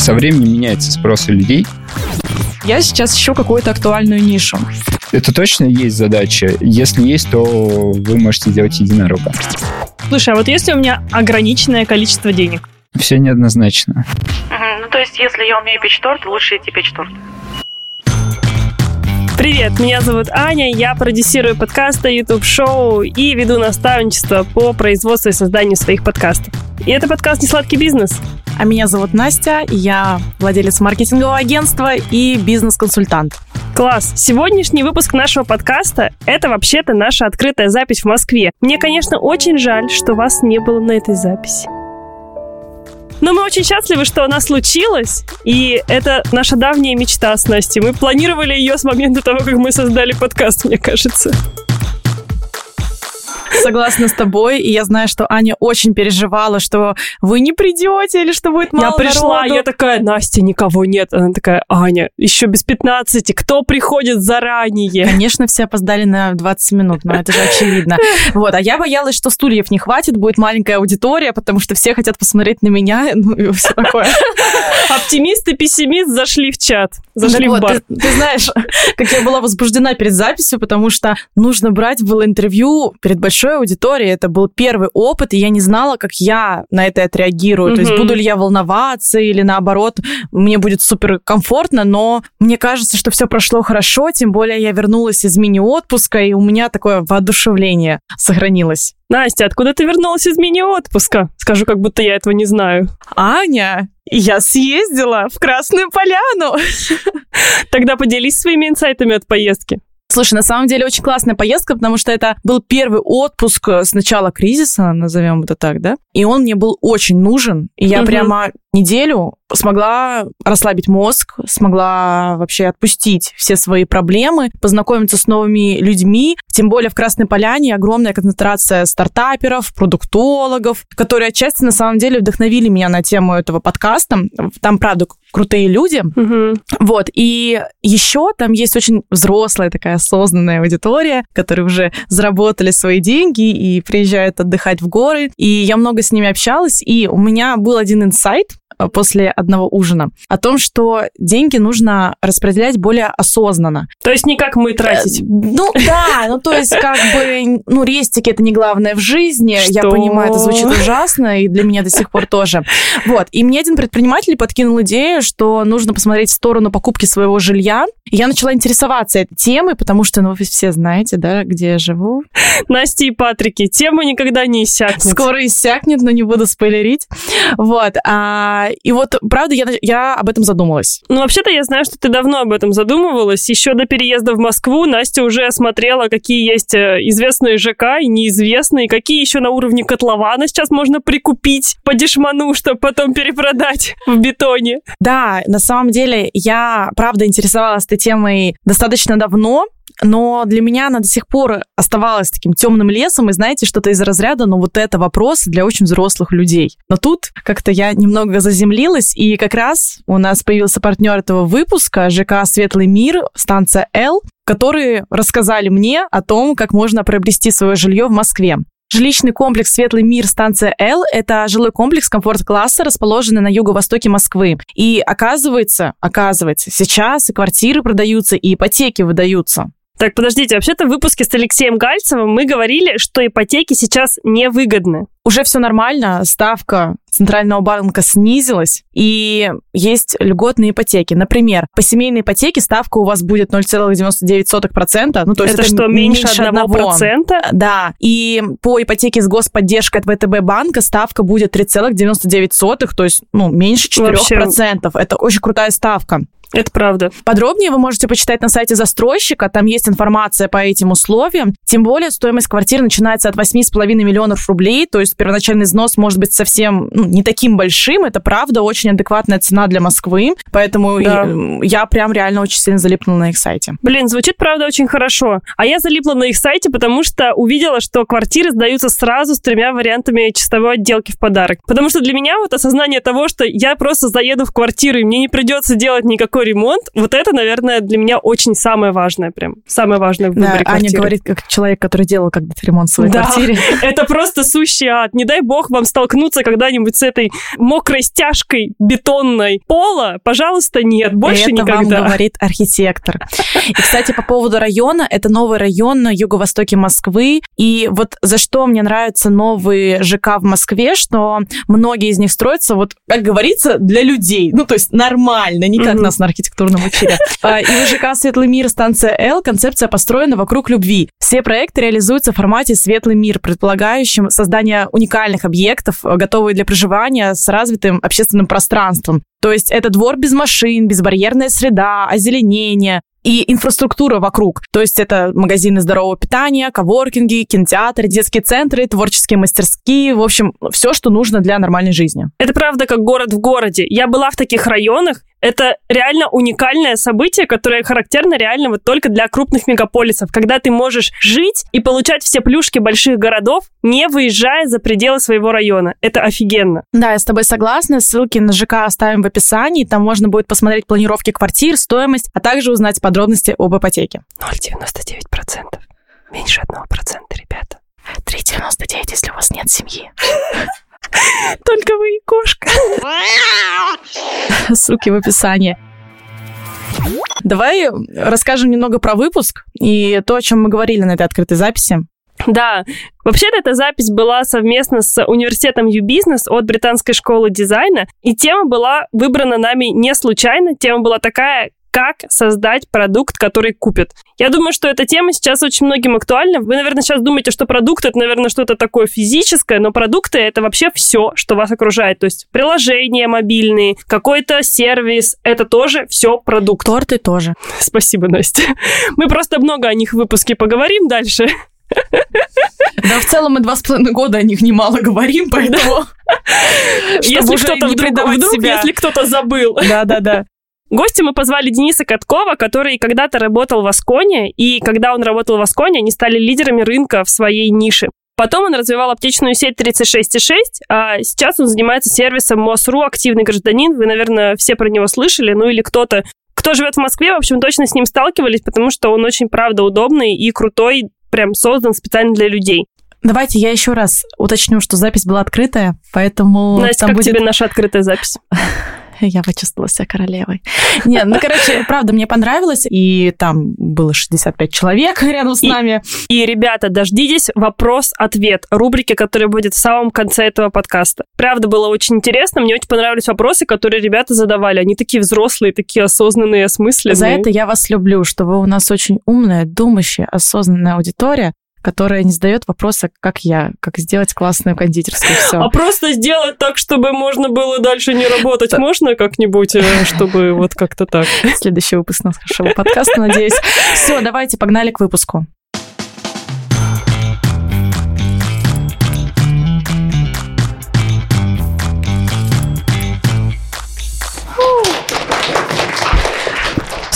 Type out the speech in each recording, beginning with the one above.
Со временем меняется спрос у людей. Я сейчас ищу какую-то актуальную нишу. Это точно есть задача. Если есть, то вы можете сделать единорога. Слушай, а вот если у меня ограниченное количество денег? Все неоднозначно. Угу, ну, то есть, если я умею печь торт, лучше идти печь торт. Привет, меня зовут Аня, я продюсирую подкасты, YouTube-шоу и веду наставничество по производству и созданию своих подкастов. И это подкаст «Несладкий бизнес». А меня зовут Настя, я владелец маркетингового агентства и бизнес-консультант. Класс! Сегодняшний выпуск нашего подкаста — это вообще-то наша открытая запись в Москве. Мне, конечно, очень жаль, что вас не было на этой записи. Но мы очень счастливы, что она случилась, и это наша давняя мечта с Настей. Мы планировали ее с момента того, как мы создали подкаст, мне кажется. Согласна с тобой, и я знаю, что Аня очень переживала, что вы не придете или что будет мало Я пришла, народу. я такая, Настя, никого нет. Она такая, Аня, еще без 15, кто приходит заранее? Конечно, все опоздали на 20 минут, но это же очевидно. Вот, а я боялась, что стульев не хватит, будет маленькая аудитория, потому что все хотят посмотреть на меня, ну и все такое. Оптимист и пессимист зашли в чат, зашли в бар. Ты, знаешь, как я была возбуждена перед записью, потому что нужно брать было интервью перед большой аудиторией. Это был первый опыт, и я не знала, как я на это отреагирую. То есть буду ли я волноваться или наоборот, мне будет супер комфортно, но мне кажется, что все прошло хорошо, тем более я вернулась из мини-отпуска, и у меня такое воодушевление сохранилось. Настя, откуда ты вернулась из мини-отпуска? Скажу, как будто я этого не знаю. Аня, я съездила в Красную Поляну. Тогда поделись своими инсайтами от поездки. Слушай, на самом деле очень классная поездка, потому что это был первый отпуск э, с начала кризиса, назовем это так, да? И он мне был очень нужен. И я Мгм. прямо неделю смогла расслабить мозг, смогла вообще отпустить все свои проблемы, познакомиться с новыми людьми. Тем более в Красной Поляне огромная концентрация стартаперов, продуктологов, которые отчасти на самом деле вдохновили меня на тему этого подкаста. Там, правда, крутые люди, Мгм. вот, и еще там есть очень взрослая такая осознанная аудитория, которые уже заработали свои деньги и приезжают отдыхать в горы. И я много с ними общалась, и у меня был один инсайт э, после одного ужина о том, что деньги нужно распределять более осознанно. То есть не как мы тратить. Э, Ну да, ну то есть как бы, ну рестики это не главное в жизни. Я Что? понимаю, это звучит ужасно, и для меня до сих пор тоже. Вот, и мне один предприниматель подкинул идею, что нужно посмотреть в сторону покупки своего жилья. И я начала интересоваться этой темой, потому что, ну вы все знаете, да, где я живу. Настя и Патрики, тема никогда не иссякнет. Скоро иссякнет, но не буду спойлерить. Вот, а, и вот, правда, я, я об этом задумалась. Ну, вообще-то я знаю, что ты давно об этом задумывалась. Еще до переезда в Москву Настя уже осмотрела, какие есть э, известные ЖК и неизвестные, какие еще на уровне котлована сейчас можно прикупить по дешману, чтобы потом перепродать в бетоне. Да, на самом деле я, правда, интересовалась этой темой достаточно давно, но для меня она до сих пор оставалась таким темным лесом, и знаете, что-то из разряда, ну вот это вопрос для очень взрослых людей. Но тут как-то я немного заземлилась, и как раз у нас появился партнер этого выпуска, ЖК «Светлый мир», станция «Л», которые рассказали мне о том, как можно приобрести свое жилье в Москве. Жилищный комплекс «Светлый мир» станция Л – это жилой комплекс комфорт-класса, расположенный на юго-востоке Москвы. И оказывается, оказывается, сейчас и квартиры продаются, и ипотеки выдаются. Так, подождите, вообще-то в выпуске с Алексеем Гальцевым мы говорили, что ипотеки сейчас невыгодны. Уже все нормально, ставка Центрального банка снизилась, и есть льготные ипотеки. Например, по семейной ипотеке ставка у вас будет 0,99%. Ну, то есть это, что, меньше одного процента? Да, и по ипотеке с господдержкой от ВТБ банка ставка будет 3,99, то есть, ну, меньше 4%. Вообще. Это очень крутая ставка. Это правда. Подробнее вы можете почитать на сайте застройщика, там есть информация по этим условиям. Тем более стоимость квартиры начинается от 8,5 миллионов рублей, то есть первоначальный взнос может быть совсем ну, не таким большим, это правда очень адекватная цена для Москвы, поэтому Да. я прям реально очень сильно залипнула на их сайте. Блин, звучит, правда, очень хорошо. А я залипла на их сайте, потому что увидела, что квартиры сдаются сразу с тремя вариантами чистовой отделки в подарок. Потому что для меня вот осознание того, что я просто заеду в квартиру, и мне не придется делать никакой такой ремонт, вот это, наверное, для меня очень самое важное, прям самое важное в Да, выборе Аня квартиры. говорит, как человек, который делал когда-то ремонт в своей Да. квартире. Это просто сущий ад. Не дай бог вам столкнуться когда-нибудь с этой мокрой стяжкой бетонной пола. Пожалуйста, нет, больше это вам никогда. говорит архитектор. И, кстати, по поводу района, это новый район на юго-востоке Москвы. И вот за что мне нравятся новые ЖК в Москве, что многие из них строятся, вот, как говорится, для людей. Ну, то есть нормально, не как Мгм. нас на архитектурном учили. А, И ЖК «Светлый мир» станция «Л» концепция построена вокруг любви. Все проекты реализуются в формате «Светлый мир», предполагающим создание уникальных объектов, готовые для проживания с развитым общественным пространством. То есть это двор без машин, безбарьерная среда, озеленение и инфраструктура вокруг. То есть это магазины здорового питания, коворкинги, кинотеатры, детские центры, творческие мастерские, в общем, все, что нужно для нормальной жизни. Это правда как город в городе. Я была в таких районах. Это реально уникальное событие, которое характерно реально вот только для крупных мегаполисов, когда ты можешь жить и получать все плюшки больших городов, не выезжая за пределы своего района. Это офигенно. Да, я с тобой согласна. Ссылки на ЖК оставим в описании. Там можно будет посмотреть планировки квартир, стоимость, а также узнать подробности об ипотеке. 0,99%. Меньше 1%, ребята. 3,99, если у вас нет семьи. Только вы и кошка. Ссылки в описании. Давай расскажем немного про выпуск и то, о чем мы говорили на этой открытой записи. Да, вообще-то эта запись была совместно с университетом U-Business от британской школы дизайна, и тема была выбрана нами не случайно. Тема была такая, как создать продукт, который купят. Я думаю, что эта тема сейчас очень многим актуальна. Вы, наверное, сейчас думаете, что продукт это, наверное, что-то такое физическое, но продукты это вообще все, что вас окружает. То есть приложения мобильные, какой-то сервис, это тоже все продукт. Торты тоже. Спасибо, Настя. Мы просто много о них в выпуске поговорим дальше. Да, в целом мы два с половиной года о них немало говорим, поэтому... Если кто-то вдруг, себя. если кто-то забыл. Да-да-да. Гостем мы позвали Дениса Каткова, который когда-то работал в Асконе, и когда он работал в Асконе, они стали лидерами рынка в своей нише. Потом он развивал аптечную сеть 36,6, а сейчас он занимается сервисом МОСРУ «Активный гражданин». Вы, наверное, все про него слышали, ну или кто-то, кто живет в Москве, в общем, точно с ним сталкивались, потому что он очень, правда, удобный и крутой, прям создан специально для людей. Давайте я еще раз уточню, что запись была открытая, поэтому Настя, как будет... тебе наша открытая запись? Я почувствовала себя королевой. Нет, ну, короче, правда, мне понравилось, и там было 65 человек рядом с И- нами. И, ребята, дождитесь вопрос-ответ, рубрики, которая будет в самом конце этого подкаста. Правда, было очень интересно, мне очень понравились вопросы, которые ребята задавали. Они такие взрослые, такие осознанные, осмысленные. За это я вас люблю, что вы у нас очень умная, думающая, осознанная аудитория, которая не задает вопросы, как я, как сделать классную кондитерскую. Все. А просто сделать так, чтобы можно было дальше не работать, можно как-нибудь, э, чтобы вот как-то так? Следующий выпуск нашего подкаста, надеюсь. Все, давайте, погнали к выпуску.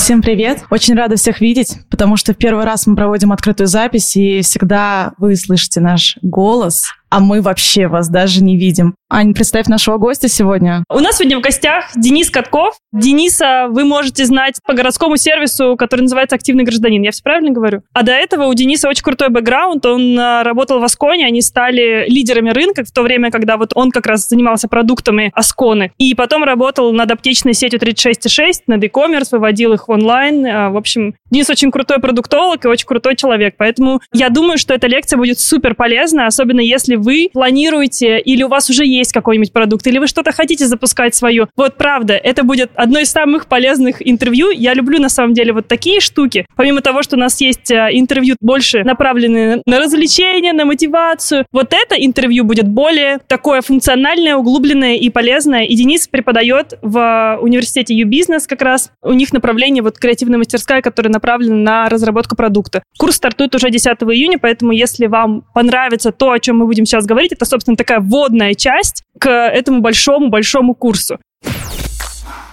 Всем привет! Очень рада всех видеть, потому что в первый раз мы проводим открытую запись, и всегда вы слышите наш голос, а мы вообще вас даже не видим. Ань, представь нашего гостя сегодня. У нас сегодня в гостях Денис Катков. Дениса вы можете знать по городскому сервису, который называется «Активный гражданин». Я все правильно говорю? А до этого у Дениса очень крутой бэкграунд. Он а, работал в Асконе, они стали лидерами рынка в то время, когда вот он как раз занимался продуктами Асконы. И потом работал над аптечной сетью 36.6, над e-commerce, выводил их в онлайн. А, В общем, Денис очень крутой продуктолог и очень крутой человек. Поэтому я думаю, что эта лекция будет супер полезна, особенно если вы планируете или у вас уже есть какой-нибудь продукт, или вы что-то хотите запускать свое. Вот правда, это будет одно из самых полезных интервью. Я люблю на самом деле вот такие штуки. Помимо того, что у нас есть э, интервью больше направленные на развлечения, на мотивацию, вот это интервью будет более такое функциональное, углубленное и полезное. И Денис преподает в университете U-Business как раз. У них направление вот креативная мастерская, которая направлена на разработку продукта. Курс стартует уже 10 июня, поэтому если вам понравится то, о чем мы будем сейчас говорить, это, собственно, такая вводная часть к этому большому-большому курсу.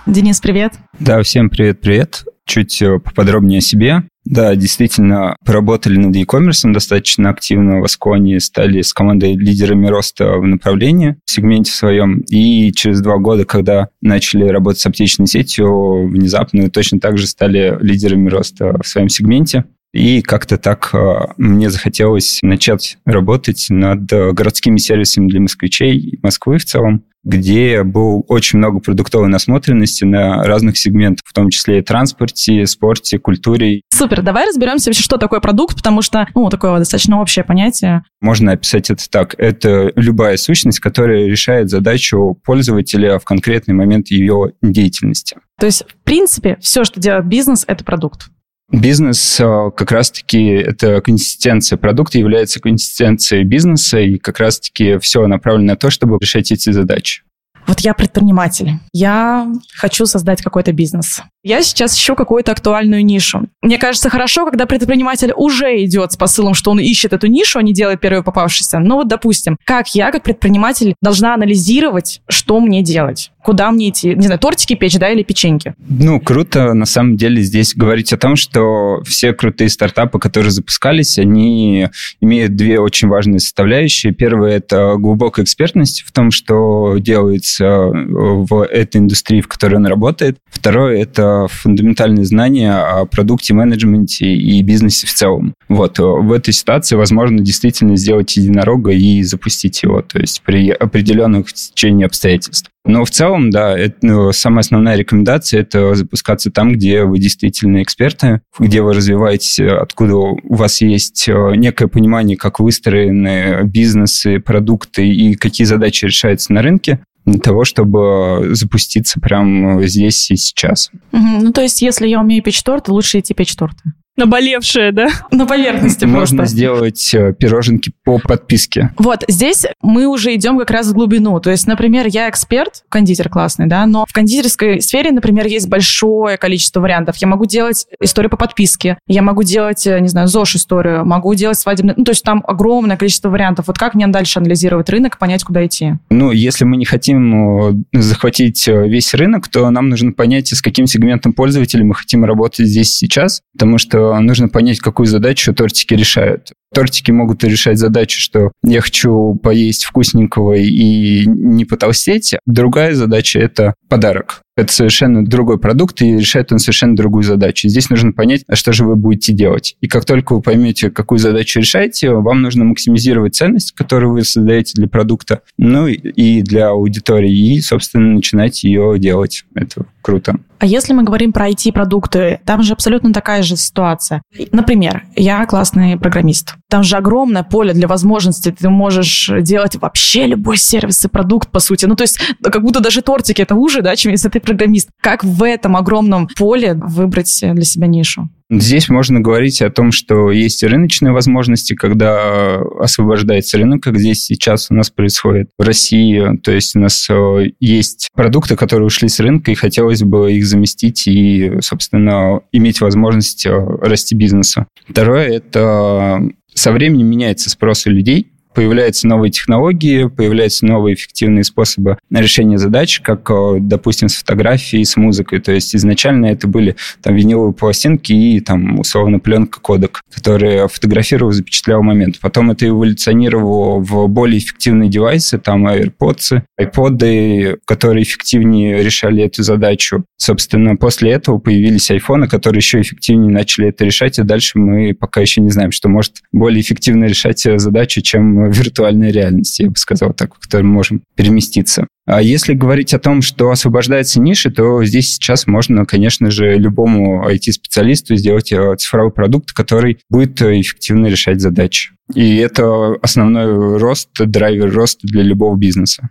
Денис, привет. Да, всем привет-привет. Чуть э, поподробнее о себе. Да, действительно, поработали над e-commerce достаточно активно в Асконе, стали с командой лидерами роста в направлении, в сегменте своем. И через два года, когда начали работать с аптечной сетью, внезапно точно так же стали лидерами роста в своем сегменте. И как-то так э, мне захотелось начать работать над городскими сервисами для москвичей и Москвы в целом где было очень много продуктовой насмотренности на разных сегментах, в том числе и транспорте, спорте, культуре. Супер, давай разберемся вообще, что такое продукт, потому что, ну, такое достаточно общее понятие. Можно описать это так. Это любая сущность, которая решает задачу пользователя в конкретный момент ее деятельности. То есть, в принципе, все, что делает бизнес, это продукт. Бизнес э, как раз-таки это консистенция продукта, является консистенцией бизнеса, и как раз-таки все направлено на то, чтобы решать эти задачи. Вот я предприниматель, я хочу создать какой-то бизнес. Я сейчас ищу какую-то актуальную нишу. Мне кажется, хорошо, когда предприниматель уже идет с посылом, что он ищет эту нишу, а не делает первую попавшуюся. Ну вот, допустим, как я, как предприниматель, должна анализировать, что мне делать? Куда мне идти? Не знаю, тортики печь, да, или печеньки? Ну, круто, на самом деле, здесь говорить о том, что все крутые стартапы, которые запускались, они имеют две очень важные составляющие. Первое – это глубокая экспертность в том, что делается в этой индустрии, в которой он работает. Второе – это фундаментальные знания о продукте, менеджменте и бизнесе в целом. Вот, э, в этой ситуации возможно действительно сделать единорога и запустить его, то есть при определенных течении обстоятельств. Но в целом, да, это, ну, самая основная рекомендация – это запускаться там, где вы действительно эксперты, где вы развиваетесь, откуда у вас есть э, некое понимание, как выстроены бизнесы, продукты и какие задачи решаются на рынке для того, чтобы запуститься прямо здесь и сейчас. Ну, то есть, если я умею печь торты, лучше идти печь торты. Наболевшие, да? На поверхности Можно просто. сделать э, пироженки по подписке. Вот, здесь мы уже идем как раз в глубину. То есть, например, я эксперт, кондитер классный, да, но в кондитерской сфере, например, есть большое количество вариантов. Я могу делать историю по подписке, я могу делать, э, не знаю, ЗОЖ-историю, могу делать свадебный... Ну, то есть там огромное количество вариантов. Вот как мне дальше анализировать рынок, понять, куда идти? Ну, если мы не хотим э, захватить весь рынок, то нам нужно понять, с каким сегментом пользователей мы хотим работать здесь сейчас, потому что нужно понять, какую задачу тортики решают. Тортики могут решать задачу, что я хочу поесть вкусненького и не потолстеть. Другая задача – это подарок. Это совершенно другой продукт, и решает он совершенно другую задачу. Здесь нужно понять, а что же вы будете делать. И как только вы поймете, какую задачу решаете, вам нужно максимизировать ценность, которую вы создаете для продукта, ну и для аудитории, и, собственно, начинать ее делать. Это круто. А если мы говорим про IT-продукты, там же абсолютно такая же ситуация. Например, я классный программист. Там же огромное поле для возможностей. Ты можешь делать вообще любой сервис и продукт, по сути. Ну, то есть, как будто даже тортики это уже, да, чем если ты программист. Как в этом огромном поле выбрать для себя нишу? Здесь можно говорить о том, что есть рыночные возможности, когда освобождается рынок, как здесь сейчас у нас происходит в России. То есть у нас э, есть продукты, которые ушли с рынка, и хотелось бы их заместить и, собственно, иметь возможность э, расти бизнесу. Второе – это со временем меняется спрос у людей, появляются новые технологии, появляются новые эффективные способы решения задач, как, э, допустим, с фотографией, с музыкой. То есть изначально это были там виниловые пластинки и там условно пленка кодек, которые фотографировал, запечатлял момент. Потом это эволюционировало в более эффективные девайсы, там AirPods, iPod, которые эффективнее решали эту задачу. Собственно, после этого появились iPhone, которые еще эффективнее начали это решать, и дальше мы пока еще не знаем, что может более эффективно решать задачу, чем виртуальной реальности, я бы сказал так, в которой мы можем переместиться. А если говорить о том, что освобождается ниши, то здесь сейчас можно, конечно же, любому IT-специалисту сделать э, цифровой продукт, который будет эффективно решать задачи. И это основной рост, драйвер роста для любого бизнеса.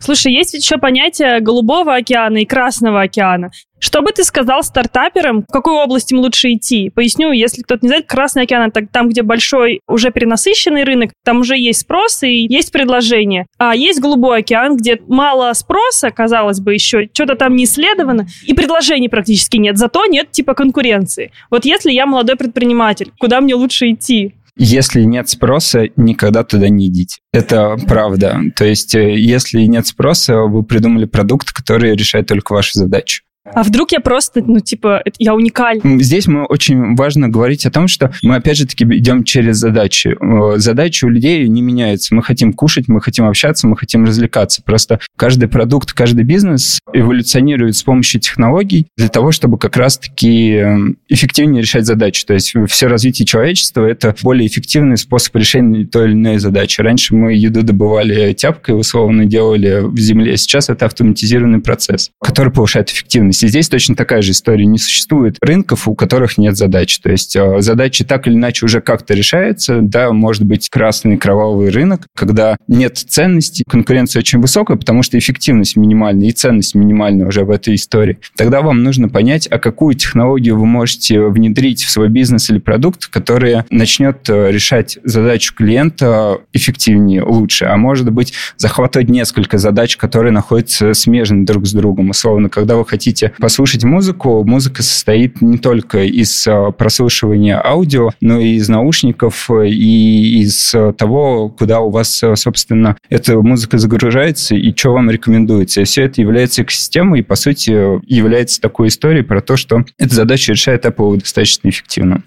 Слушай, есть еще понятие голубого океана и красного океана. Что бы ты сказал стартаперам, в какой области им лучше идти? Поясню, если кто-то не знает, Красный океан это там, где большой, уже перенасыщенный рынок, там уже есть спрос и есть предложение. А есть Голубой океан, где мало спроса, казалось бы, еще что-то там не исследовано, и предложений практически нет, зато нет типа конкуренции. Вот если я молодой предприниматель, куда мне лучше идти? Если нет спроса, никогда туда не идите. Это правда. То есть, э, если нет спроса, вы придумали продукт, который решает только вашу задачу. А вдруг я просто, ну, типа, я уникаль? Здесь мы очень важно говорить о том, что мы, опять же таки, идем через задачи. Э, задачи у людей не меняются. Мы хотим кушать, мы хотим общаться, мы хотим развлекаться. Просто каждый продукт, каждый бизнес эволюционирует с помощью технологий для того, чтобы как раз-таки эм, эффективнее решать задачи. То есть все развитие человечества — это более эффективный способ решения той или иной задачи. Раньше мы еду добывали тяпкой, условно делали в земле. Сейчас это автоматизированный процесс, который повышает эффективность эффективности. Здесь точно такая же история. Не существует рынков, у которых нет задач. То есть э, задачи так или иначе уже как-то решаются. Да, может быть красный кровавый рынок, когда нет ценности, конкуренция очень высокая, потому что эффективность минимальная и ценность минимальная уже в этой истории. Тогда вам нужно понять, а какую технологию вы можете внедрить в свой бизнес или продукт, который начнет э, решать задачу клиента эффективнее, лучше. А может быть, захватывать несколько задач, которые находятся смежны друг с другом. Условно, когда вы хотите хотите послушать музыку, музыка состоит не только из а, прослушивания аудио, но и из наушников, и из того, куда у вас, собственно, эта музыка загружается и что вам рекомендуется. Все это является экосистемой и, по сути, является такой историей про то, что эта задача решает Apple достаточно эффективно.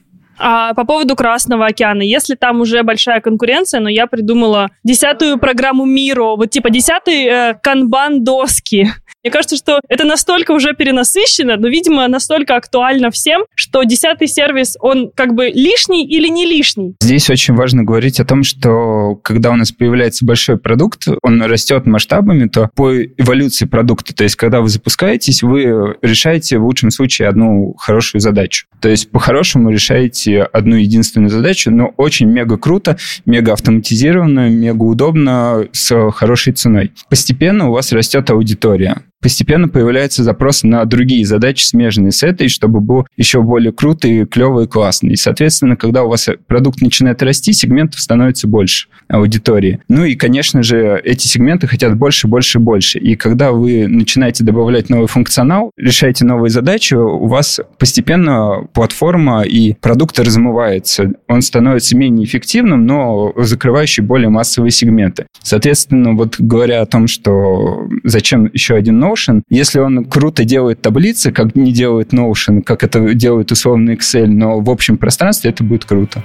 А по поводу Красного океана, если там уже большая конкуренция, но я придумала десятую программу Миро, вот типа десятый э, канбан доски. Мне кажется, что это настолько уже перенасыщено, но, видимо, настолько актуально всем, что десятый сервис, он как бы лишний или не лишний. Здесь очень важно говорить о том, что когда у нас появляется большой продукт, он растет масштабами, то по эволюции продукта, то есть когда вы запускаетесь, вы решаете в лучшем случае одну хорошую задачу. То есть по-хорошему решаете одну единственную задачу, но очень мега круто, мега автоматизированно, мега удобно, с хорошей ценой. Постепенно у вас растет аудитория постепенно появляются запросы на другие задачи, смежные с этой, чтобы был еще более круто и клево и классно. И, соответственно, когда у вас продукт начинает расти, сегментов становится больше аудитории. Ну и, конечно же, эти сегменты хотят больше, больше, больше. И когда вы начинаете добавлять новый функционал, решаете новые задачи, у вас постепенно платформа и продукт размывается. Он становится менее эффективным, но закрывающий более массовые сегменты. Соответственно, вот говоря о том, что зачем еще один новый Notion, если он круто делает таблицы, как не делает Notion, как это делает условно Excel, но в общем пространстве это будет круто.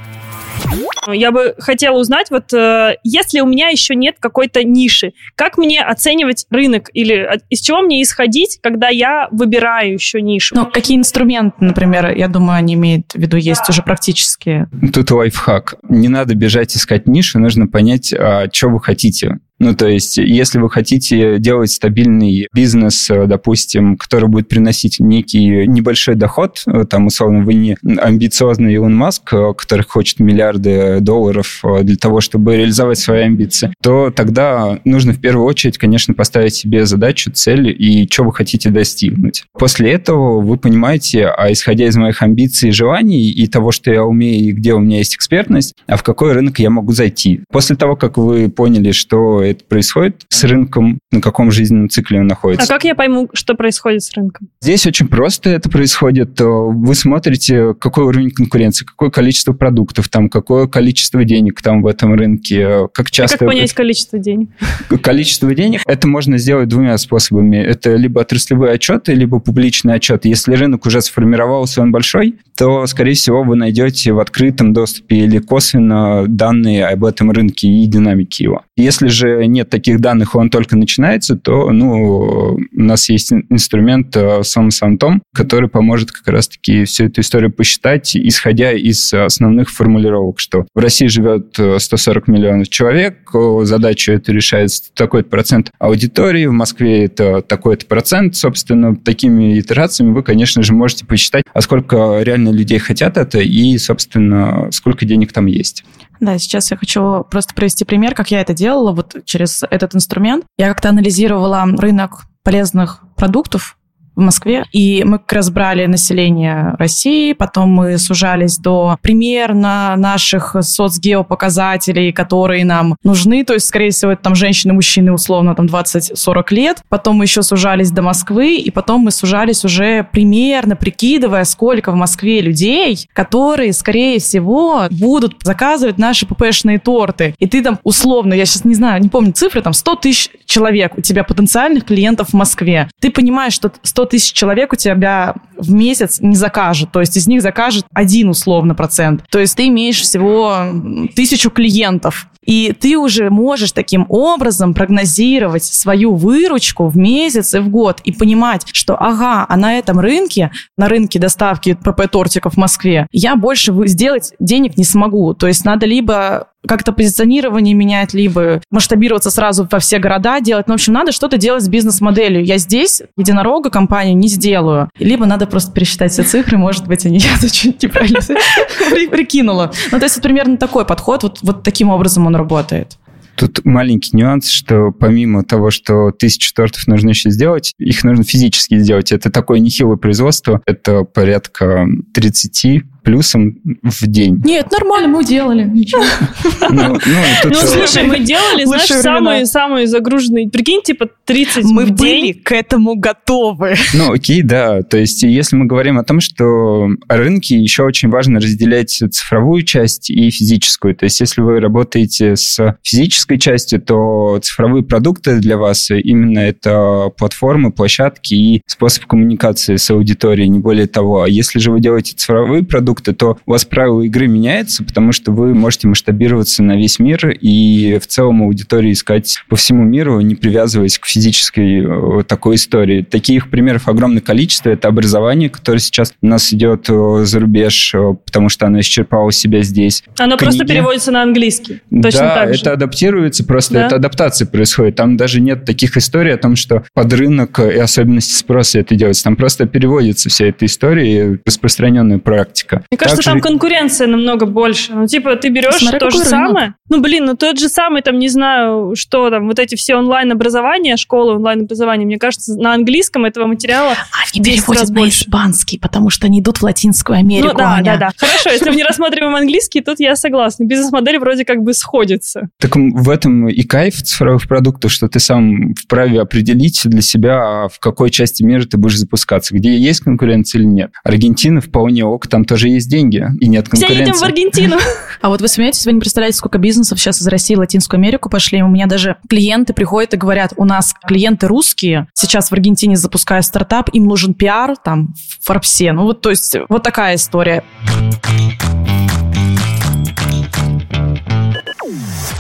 Я бы хотела узнать, вот э, если у меня еще нет какой-то ниши, как мне оценивать рынок или из чего мне исходить, когда я выбираю еще нишу? Ну, какие инструменты, например, я думаю, они имеют в виду, есть да. уже практические? Тут лайфхак. Не надо бежать искать нишу, нужно понять, а, что вы хотите. Ну, то есть, если вы хотите делать стабильный бизнес, э, допустим, который будет приносить некий небольшой доход, э, там, условно, вы не амбициозный Илон Маск, э, который хочет миллиарды долларов для того, чтобы реализовать свои амбиции, то тогда нужно в первую очередь, конечно, поставить себе задачу, цель и что вы хотите достигнуть. После этого вы понимаете, а исходя из моих амбиций и желаний и того, что я умею и где у меня есть экспертность, а в какой рынок я могу зайти. После того, как вы поняли, что это происходит с рынком, на каком жизненном цикле он находится. А как я пойму, что происходит с рынком? Здесь очень просто это происходит. Вы смотрите, какой уровень конкуренции, какое количество продуктов там, какое количество денег там в этом рынке, как часто... А как понять количество денег? Количество денег, это можно сделать двумя способами. Это либо отраслевые отчеты, либо публичные отчеты. Если рынок уже сформировался, он большой, то, скорее всего, вы найдете в открытом доступе или косвенно данные об этом рынке и динамике его. Если же нет таких данных, он только начинается, то ну, у нас есть инструмент э, который поможет как раз-таки всю эту историю посчитать, исходя из основных формулировок, что в России живет 140 э, миллионов человек, задачу это решает такой-то процент аудитории, в Москве это такой-то процент, собственно, такими итерациями вы, конечно же, можете посчитать, а сколько реально людей хотят это и, собственно, сколько денег там есть. Да, сейчас я хочу просто провести пример, как я это делала вот через этот инструмент. Я как-то анализировала рынок полезных продуктов в Москве. И мы как раз брали население России, потом мы сужались до примерно наших соцгеопоказателей, которые нам нужны. То есть, скорее всего, это там женщины, мужчины, условно, там 20-40 лет. Потом мы еще сужались до Москвы, и потом мы сужались уже примерно, прикидывая, сколько в Москве людей, которые, скорее всего, будут заказывать наши ППшные торты. И ты там условно, я сейчас не знаю, не помню цифры, там 100 тысяч человек у тебя потенциальных клиентов в Москве. Ты понимаешь, что 100 тысяч человек у тебя в месяц не закажет. То есть из них закажет один условно процент. То есть ты имеешь всего тысячу клиентов. И ты уже можешь таким образом прогнозировать свою выручку в месяц и в год и понимать, что ага, а на этом рынке, на рынке доставки ПП-тортиков в Москве, я больше сделать денег не смогу. То есть надо либо как-то позиционирование менять, либо масштабироваться сразу во все города делать. Ну, в общем, надо что-то делать с бизнес-моделью. Я здесь единорога компанию не сделаю. Либо надо просто пересчитать все цифры, может быть, они я чуть неправильно прикинула. Ну, то есть, примерно такой подход, вот таким образом он работает. Тут маленький нюанс, что помимо того, что тысячу тортов нужно еще сделать, их нужно физически сделать. Это такое нехилое производство. Это порядка 30 плюсом в день. Нет, нормально, мы делали. Ничего. Ну, ну, ну слушай, мы делали, знаешь, самые-самые загруженные. Прикинь, типа 30 Мы были к этому готовы. Ну, окей, да. То есть, если мы говорим о том, что рынки еще очень важно разделять цифровую часть и физическую. То есть, если вы работаете с физической частью, то цифровые продукты для вас именно это платформы, площадки и способ коммуникации с аудиторией, не более того. А если же вы делаете цифровые продукты, продукты, то у вас правила игры меняются, потому что вы можете масштабироваться на весь мир и в целом аудиторию искать по всему миру, не привязываясь к физической э, такой истории. Таких примеров огромное количество. Это образование, которое сейчас у нас идет э, за рубеж, э, потому что оно исчерпало себя здесь. Оно Книги. просто переводится на английский. Точно да, так же. это адаптируется, просто да? это адаптация происходит. Там даже нет таких историй о том, что под рынок и особенности спроса это делается. Там просто переводится вся эта история и распространенная практика. Мне кажется, Также... там конкуренция намного больше. Ну, типа, ты берешь Смотря то же самое. Ну, блин, ну тот же самый, там, не знаю, что там, вот эти все онлайн-образования, школы онлайн-образования, мне кажется, на английском этого материала Они переводят на испанский, потому что они идут в Латинскую Америку. Ну, да, Аня. да, да. Хорошо, если мы не рассматриваем английский, тут я согласна. Бизнес-модель вроде как бы сходится. Так в этом и кайф цифровых продуктов, что ты сам вправе определить для себя, в какой части мира ты будешь запускаться, где есть конкуренция или нет. Аргентина вполне ок, там тоже есть деньги и нет конкуренции. Все едем в Аргентину. А вот вы смеетесь, вы не представляете, сколько бизнесов сейчас из России в Латинскую Америку пошли. У меня даже клиенты приходят и говорят, у нас клиенты русские, сейчас в Аргентине запускаю стартап, им нужен пиар, там, в Форбсе. Ну вот, то есть, вот такая история.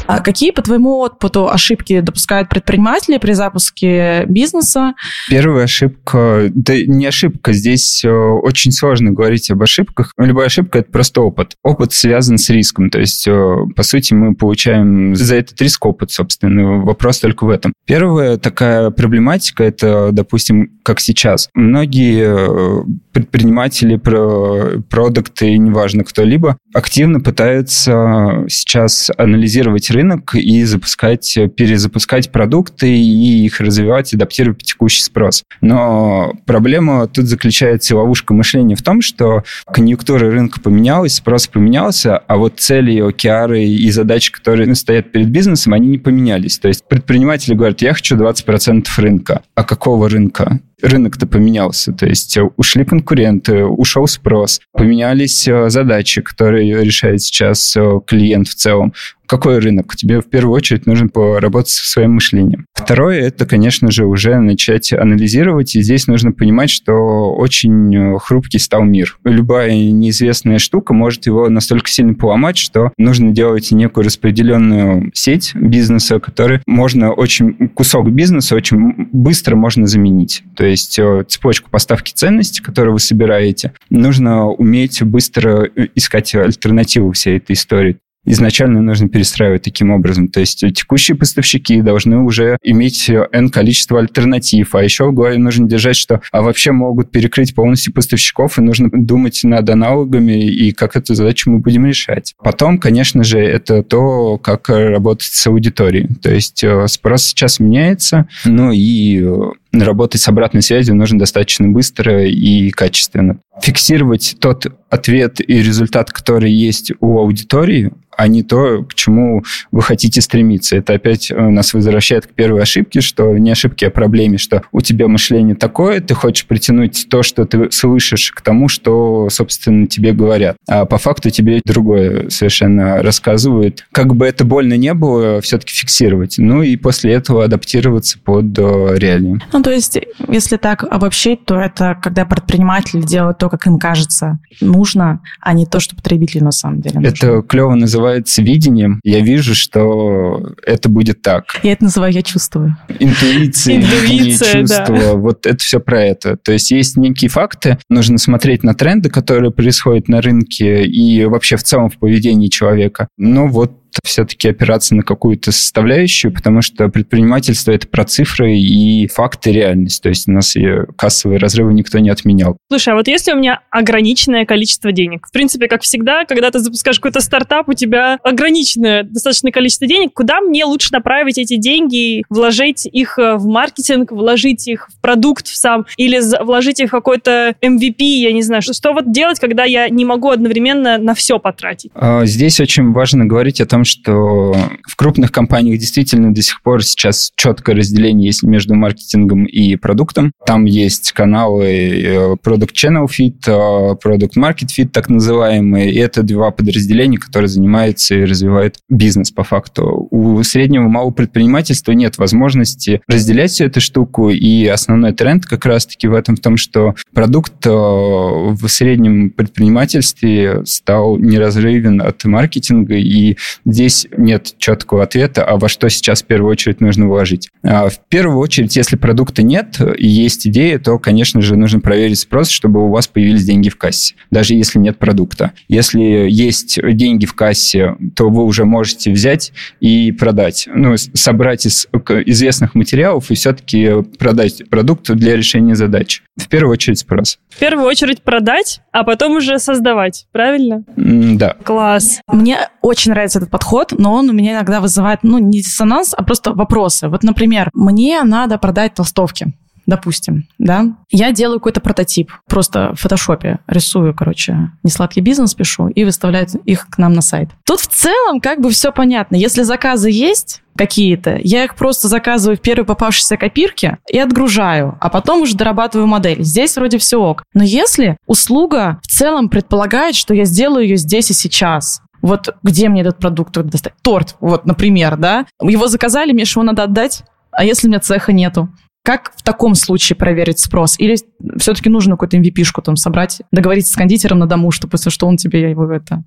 А какие, по твоему опыту, ошибки допускают предприниматели при запуске бизнеса? Первая ошибка, да не ошибка, здесь э, очень сложно говорить об ошибках. Любая ошибка – это просто опыт. Опыт связан с риском, то есть, э, по сути, мы получаем за этот риск опыт, собственно. Вопрос только в этом. Первая такая проблематика – это, допустим, как сейчас. Многие э, предприниматели, продукты, неважно кто-либо, активно пытаются сейчас анализировать рынок и запускать, перезапускать продукты и их развивать, адаптировать под текущий спрос. Но проблема тут заключается, ловушка мышления в том, что конъюнктура рынка поменялась, спрос поменялся, а вот цели, океары и задачи, которые стоят перед бизнесом, они не поменялись. То есть предприниматели говорят, я хочу 20% рынка. А какого рынка? рынок-то поменялся, то есть ушли конкуренты, ушел спрос, поменялись э, задачи, которые решает сейчас э, клиент в целом какой рынок? Тебе в первую очередь нужно поработать со своим мышлением. Второе, это, конечно же, уже начать анализировать, и здесь нужно понимать, что очень хрупкий стал мир. Любая неизвестная штука может его настолько сильно поломать, что нужно делать некую распределенную сеть бизнеса, который можно очень, кусок бизнеса очень быстро можно заменить. То есть э, цепочку поставки ценностей, которую вы собираете, нужно уметь быстро э, искать альтернативу всей этой истории изначально нужно перестраивать таким образом. То есть текущие поставщики должны уже иметь N количество альтернатив, а еще в голове нужно держать, что а вообще могут перекрыть полностью поставщиков, и нужно думать над аналогами и как эту задачу мы будем решать. Потом, конечно же, это то, как работать с аудиторией. То есть э, спрос сейчас меняется, ну и э, работать с обратной связью нужно достаточно быстро и качественно. Фиксировать тот ответ и результат, который есть у аудитории, а не то, к чему вы хотите стремиться. Это опять э, нас возвращает к первой ошибке, что не ошибке, а проблеме, что у тебя мышление такое, ты хочешь притянуть то, что ты слышишь, к тому, что, собственно, тебе говорят. А по факту тебе другое совершенно рассказывают. Как бы это больно не было, все-таки фиксировать. Ну и после этого адаптироваться под э, реалии. Ну, то есть, если так обобщить, то это когда предприниматели делают то, как им кажется нужно, а не то, что потребителю на самом деле нужно. Это клево называется видением. Я вижу, что это будет так. Я это называю «я чувствую». Интуиция, Интуиция, чувство. да. Вот это все про это. То есть есть некие факты, нужно смотреть на тренды, которые происходят на рынке и вообще в целом в поведении человека. Но вот все-таки опираться на какую-то составляющую, потому что предпринимательство это про цифры и факты реальность. То есть у нас и кассовые разрывы никто не отменял. Слушай, а вот если у меня ограниченное количество денег, в принципе, как всегда, когда ты запускаешь какой-то стартап, у тебя ограниченное достаточное количество денег, куда мне лучше направить эти деньги, вложить их э, в маркетинг, вложить их в продукт в сам, или вложить их в какой-то MVP, я не знаю, что, что вот делать, когда я не могу одновременно на все потратить? А, Здесь очень важно говорить о том, что в крупных компаниях действительно до сих пор сейчас четкое разделение есть между маркетингом и продуктом. Там есть каналы э, Product Channel Fit, э, Product Market Fit, так называемые. И это два подразделения, которые занимаются и развивают бизнес по факту. У среднего малого предпринимательства нет возможности разделять всю эту штуку. И основной тренд как раз-таки в этом в том, что продукт э, в среднем предпринимательстве стал неразрывен от маркетинга, и здесь нет четкого ответа, а во что сейчас в первую очередь нужно вложить. А В первую очередь, если продукта нет и есть идея, то, конечно же, нужно проверить спрос, чтобы у вас появились деньги в кассе, даже если нет продукта. Если есть деньги в кассе, то вы уже можете взять и продать. Ну, собрать из известных материалов и все-таки продать продукт для решения задач. В первую очередь спрос. В первую очередь продать, а потом уже создавать, правильно? Да. Класс. Мне очень нравится этот подход, но он у меня иногда вызывает, ну, не диссонанс, а просто вопросы. Вот, например, мне надо продать толстовки допустим, да, я делаю какой-то прототип, просто в фотошопе рисую, короче, несладкий бизнес пишу и выставляю их к нам на сайт. Тут в целом как бы все понятно. Если заказы есть, какие-то, я их просто заказываю в первой попавшейся копирке и отгружаю, а потом уже дорабатываю модель. Здесь вроде все ок. Но если услуга в целом предполагает, что я сделаю ее здесь и сейчас, вот где мне этот продукт достать? Торт, вот, например, да? Его заказали, мне же его надо отдать, а если у меня цеха нету? Как в таком случае проверить спрос? Или все-таки нужно какую-то MVP-шку там собрать, договориться с кондитером на дому, чтобы если что он тебе его это...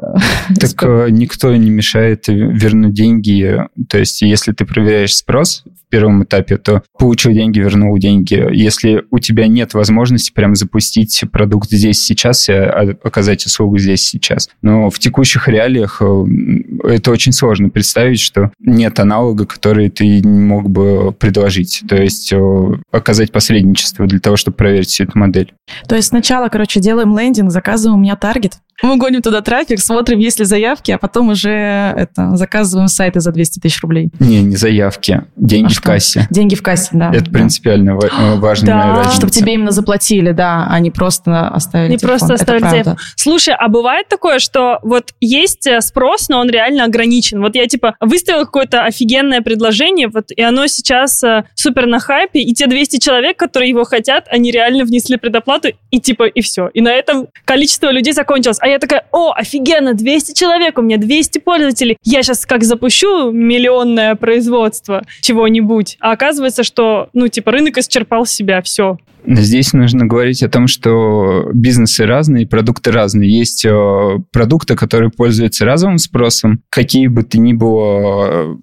э, Так э, никто не мешает вернуть деньги. То есть, если ты проверяешь спрос в первом этапе, то получил деньги, вернул деньги. Если у тебя нет возможности прям запустить продукт здесь сейчас и а, оказать услугу здесь сейчас. Но в текущих реалиях э, это очень сложно представить, что нет аналога, который ты не мог бы предложить. То есть э, оказать посредничество для того, чтобы проверить всю эту модель. То есть сначала, короче, делаем лендинг, заказываем у меня таргет, мы гоним туда трафик, смотрим, есть ли заявки, а потом уже это, заказываем сайты за 200 тысяч рублей. Не, не заявки, деньги А в что? кассе. Деньги в кассе, да. Это да. принципиально э, важная Да. разница. Чтобы тебе именно заплатили, да, а не просто оставили Не телефон. просто оставили телефон. Слушай, а бывает такое, что вот есть э, спрос, но он реально ограничен. Вот я типа выставила какое-то офигенное предложение, вот и оно сейчас э, супер на хайпе, и те 200 человек, которые его хотят, они реально внесли предоплату, и типа, и все. И на этом количество людей закончилось. А я такая, о, офигенно, 200 человек, у меня 200 пользователей. Я сейчас как запущу миллионное производство чего-нибудь. А оказывается, что, ну, типа, рынок исчерпал себя, все. Здесь нужно говорить о том, что бизнесы разные, продукты разные. Есть э, продукты, которые пользуются разовым спросом, какие бы то ни было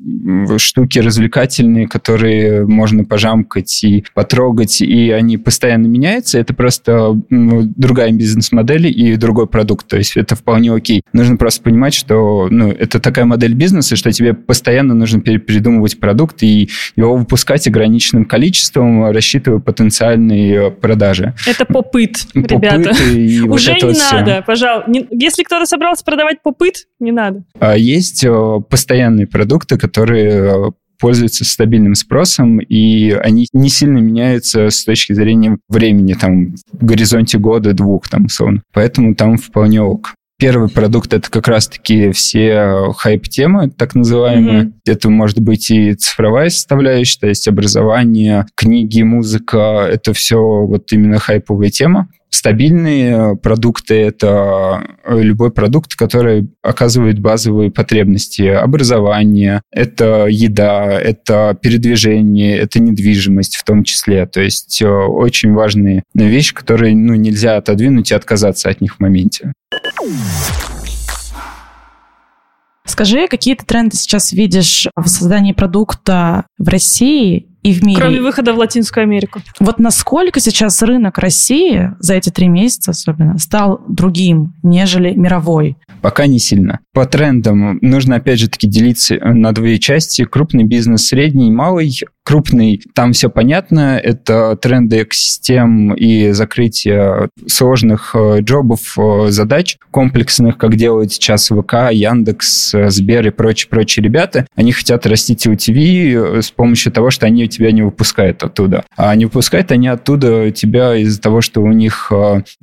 э, штуки развлекательные, которые можно пожамкать и потрогать, и они постоянно меняются. Это просто другая бизнес-модель и другой продукт. То есть это вполне окей. Нужно просто понимать, что ну, это такая модель бизнеса, что тебе постоянно нужно пере- передумывать продукт и его выпускать ограниченным количеством, рассчитывая потенциальные э, продажи. Это попыт, ребята. И Уже не вот надо, пожалуйста. Не- Если кто-то собрался продавать попыт, не надо. А есть э, постоянные продукты, которые э, пользуются стабильным спросом, и они не сильно меняются с точки зрения времени, там, в горизонте года-двух, там, условно. Поэтому там вполне ок. Первый продукт — это как раз-таки все э, хайп-темы, так называемые. Мгм. Это может быть и цифровая составляющая, то есть образование, книги, музыка — это все вот именно хайповая тема. стабильные продукты – это любой продукт, который оказывает базовые потребности. Образование, это еда, это передвижение, это недвижимость в том числе. То есть очень важные вещи, которые ну, нельзя отодвинуть и отказаться от них в моменте. Скажи, какие ты тренды сейчас видишь в создании продукта в России и в мире. Кроме выхода в Латинскую Америку. Вот насколько сейчас рынок России за эти три месяца особенно стал другим, нежели мировой? Пока не сильно. По трендам нужно опять же таки делиться на две части. Крупный бизнес, средний, малый крупный, там все понятно, это тренды экосистем и закрытие сложных э, джобов, э, задач комплексных, как делают сейчас ВК, Яндекс, э, Сбер и прочие-прочие ребята. Они хотят растить LTV с помощью того, что они тебя не выпускают оттуда. А не выпускают они оттуда тебя из-за того, что у них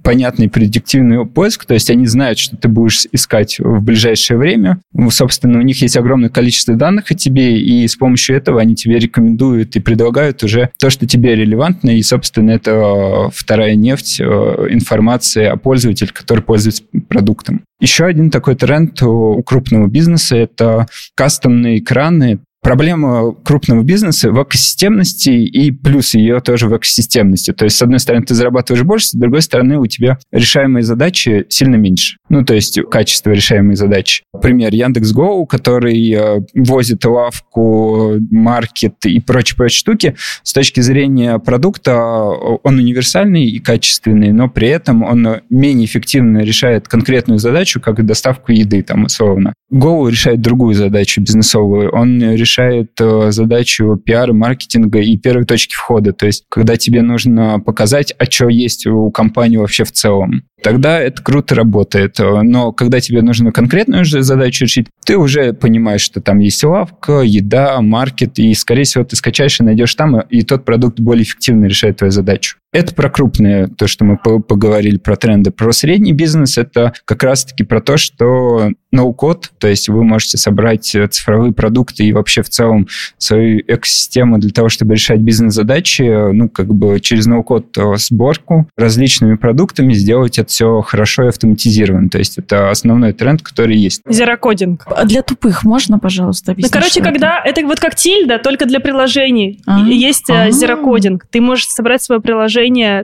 понятный предиктивный поиск, то есть они знают, что ты будешь искать в ближайшее время. Собственно, у них есть огромное количество данных о тебе, и с помощью этого они тебе рекомендуют и предлагают уже то, что тебе релевантно, и, собственно, это э, вторая нефть, э, информация о пользователе, который пользуется продуктом. Еще один такой тренд у крупного бизнеса – это кастомные экраны, проблема крупного бизнеса в экосистемности и плюс ее тоже в экосистемности. То есть, с одной стороны, ты зарабатываешь больше, с другой стороны, у тебя решаемые задачи сильно меньше. Ну, то есть, качество решаемой задачи. Пример Яндекс.Гоу, который э, возит лавку, маркет и прочие-прочие штуки. С точки зрения продукта он универсальный и качественный, но при этом он менее эффективно решает конкретную задачу, как доставку еды, там, условно. Go решает другую задачу бизнесовую. Он решает решает э, задачу пиара, маркетинга и первой точки входа. То есть, когда тебе нужно показать, а что есть у компании вообще в целом тогда это круто работает. Но когда тебе нужно конкретную же задачу решить, ты уже понимаешь, что там есть лавка, еда, маркет, и, скорее всего, ты скачаешь и найдешь там, и тот продукт более эффективно решает твою задачу. Это про крупные, то, что мы поговорили про тренды. Про средний бизнес это как раз-таки про то, что ноу-код, то есть вы можете собрать цифровые продукты и вообще в целом свою экосистему для того, чтобы решать бизнес-задачи, ну, как бы через ноу-код сборку различными продуктами сделать это все хорошо и автоматизировано. То есть это основной тренд, который есть. Зерокодинг. А для тупых можно, пожалуйста, объяснить? Ну, короче, когда это? это вот как тильда, только для приложений. А-а-а. Есть а зерокодинг. Ты можешь собрать свое приложение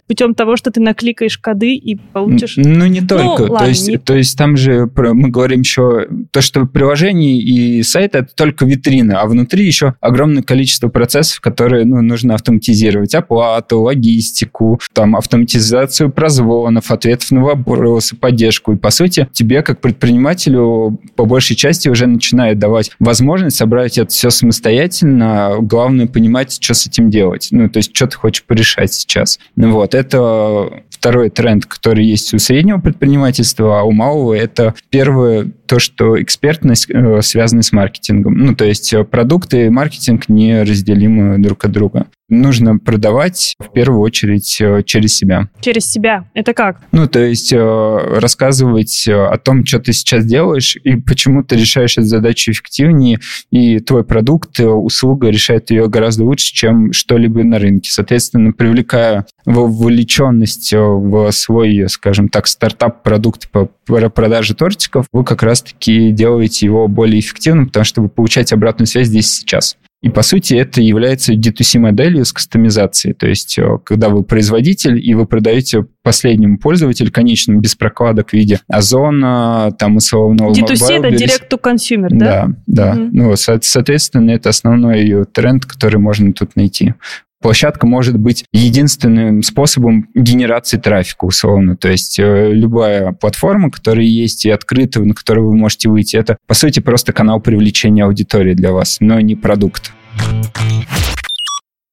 путем того, что ты накликаешь коды и получишь... Ну, не только. Ну, то, ладно, есть, не... то есть там же мы говорим еще то, что приложение и сайт это только витрина, а внутри еще огромное количество процессов, которые ну, нужно автоматизировать. Оплату, логистику, там, автоматизацию прозвонов, ответов на вопросы, поддержку. И, по сути, тебе, как предпринимателю, по большей части уже начинает давать возможность собрать это все самостоятельно. Главное понимать, что с этим делать. Ну, то есть, что ты хочешь порешать сейчас. Вот, это второй тренд, который есть у среднего предпринимательства, а у малого это первое то, что экспертность э, связана с маркетингом. Ну, то есть э, продукты и маркетинг неразделимы друг от друга нужно продавать в первую очередь э, через себя. Через себя? Это как? Ну, то есть э, рассказывать о том, что ты сейчас делаешь и почему ты решаешь эту задачу эффективнее, и твой продукт, услуга решает ее гораздо лучше, чем что-либо на рынке. Соответственно, привлекая вовлеченность в свой, скажем так, стартап-продукт по продаже тортиков, вы как раз-таки делаете его более эффективным, потому что вы получаете обратную связь здесь и сейчас. И, по сути, это является D2C-моделью с кастомизацией. То есть, э, когда вы производитель, и вы продаете последнему пользователю, конечному, без прокладок в виде Озона, там, условно... D2C — это Direct to Consumer, да? Да, да. Mm-hmm. Ну, соответственно, это основной тренд, который можно тут найти площадка может быть единственным способом генерации трафика, условно. То есть э, любая платформа, которая есть и открытая, на которую вы можете выйти, это, по сути, просто канал привлечения аудитории для вас, но не продукт.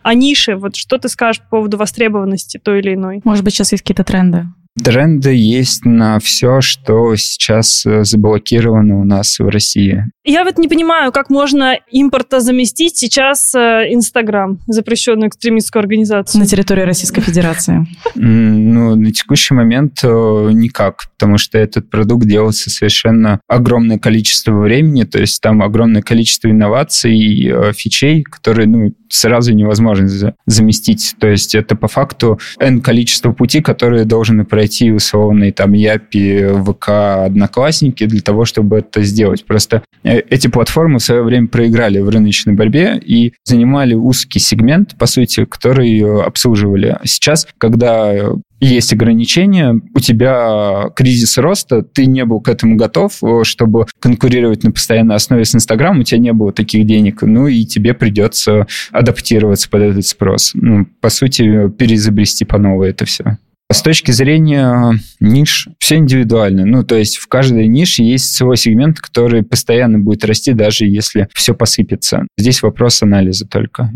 А ниши, вот что ты скажешь по поводу востребованности той или иной? Может быть, сейчас есть какие-то тренды? Тренды есть на все, что сейчас э, заблокировано у нас в России. Я вот не понимаю, как можно импорта заместить сейчас э, Инстаграм, запрещенную экстремистскую организацию. На территории Российской Федерации. Ну, на текущий момент э, никак, потому что этот продукт делался совершенно огромное количество времени, то есть там огромное количество инноваций, фичей, которые, ну, сразу невозможно заместить. То есть это по факту N количество пути, которые должны пройти найти условный там Япи, ВК, Одноклассники для того, чтобы это сделать. Просто э, эти платформы в свое время проиграли в рыночной борьбе и занимали узкий сегмент, по сути, который обслуживали. Сейчас, когда есть ограничения, у тебя кризис роста, ты не был к этому готов, чтобы конкурировать на постоянной основе с Инстаграм, у тебя не было таких денег, ну и тебе придется адаптироваться под этот спрос. Ну, по сути, переизобрести по новой это все. С точки зрения ниш, все индивидуально. Ну, то есть в каждой нише есть свой сегмент, который постоянно будет расти, даже если все посыпется. Здесь вопрос анализа только.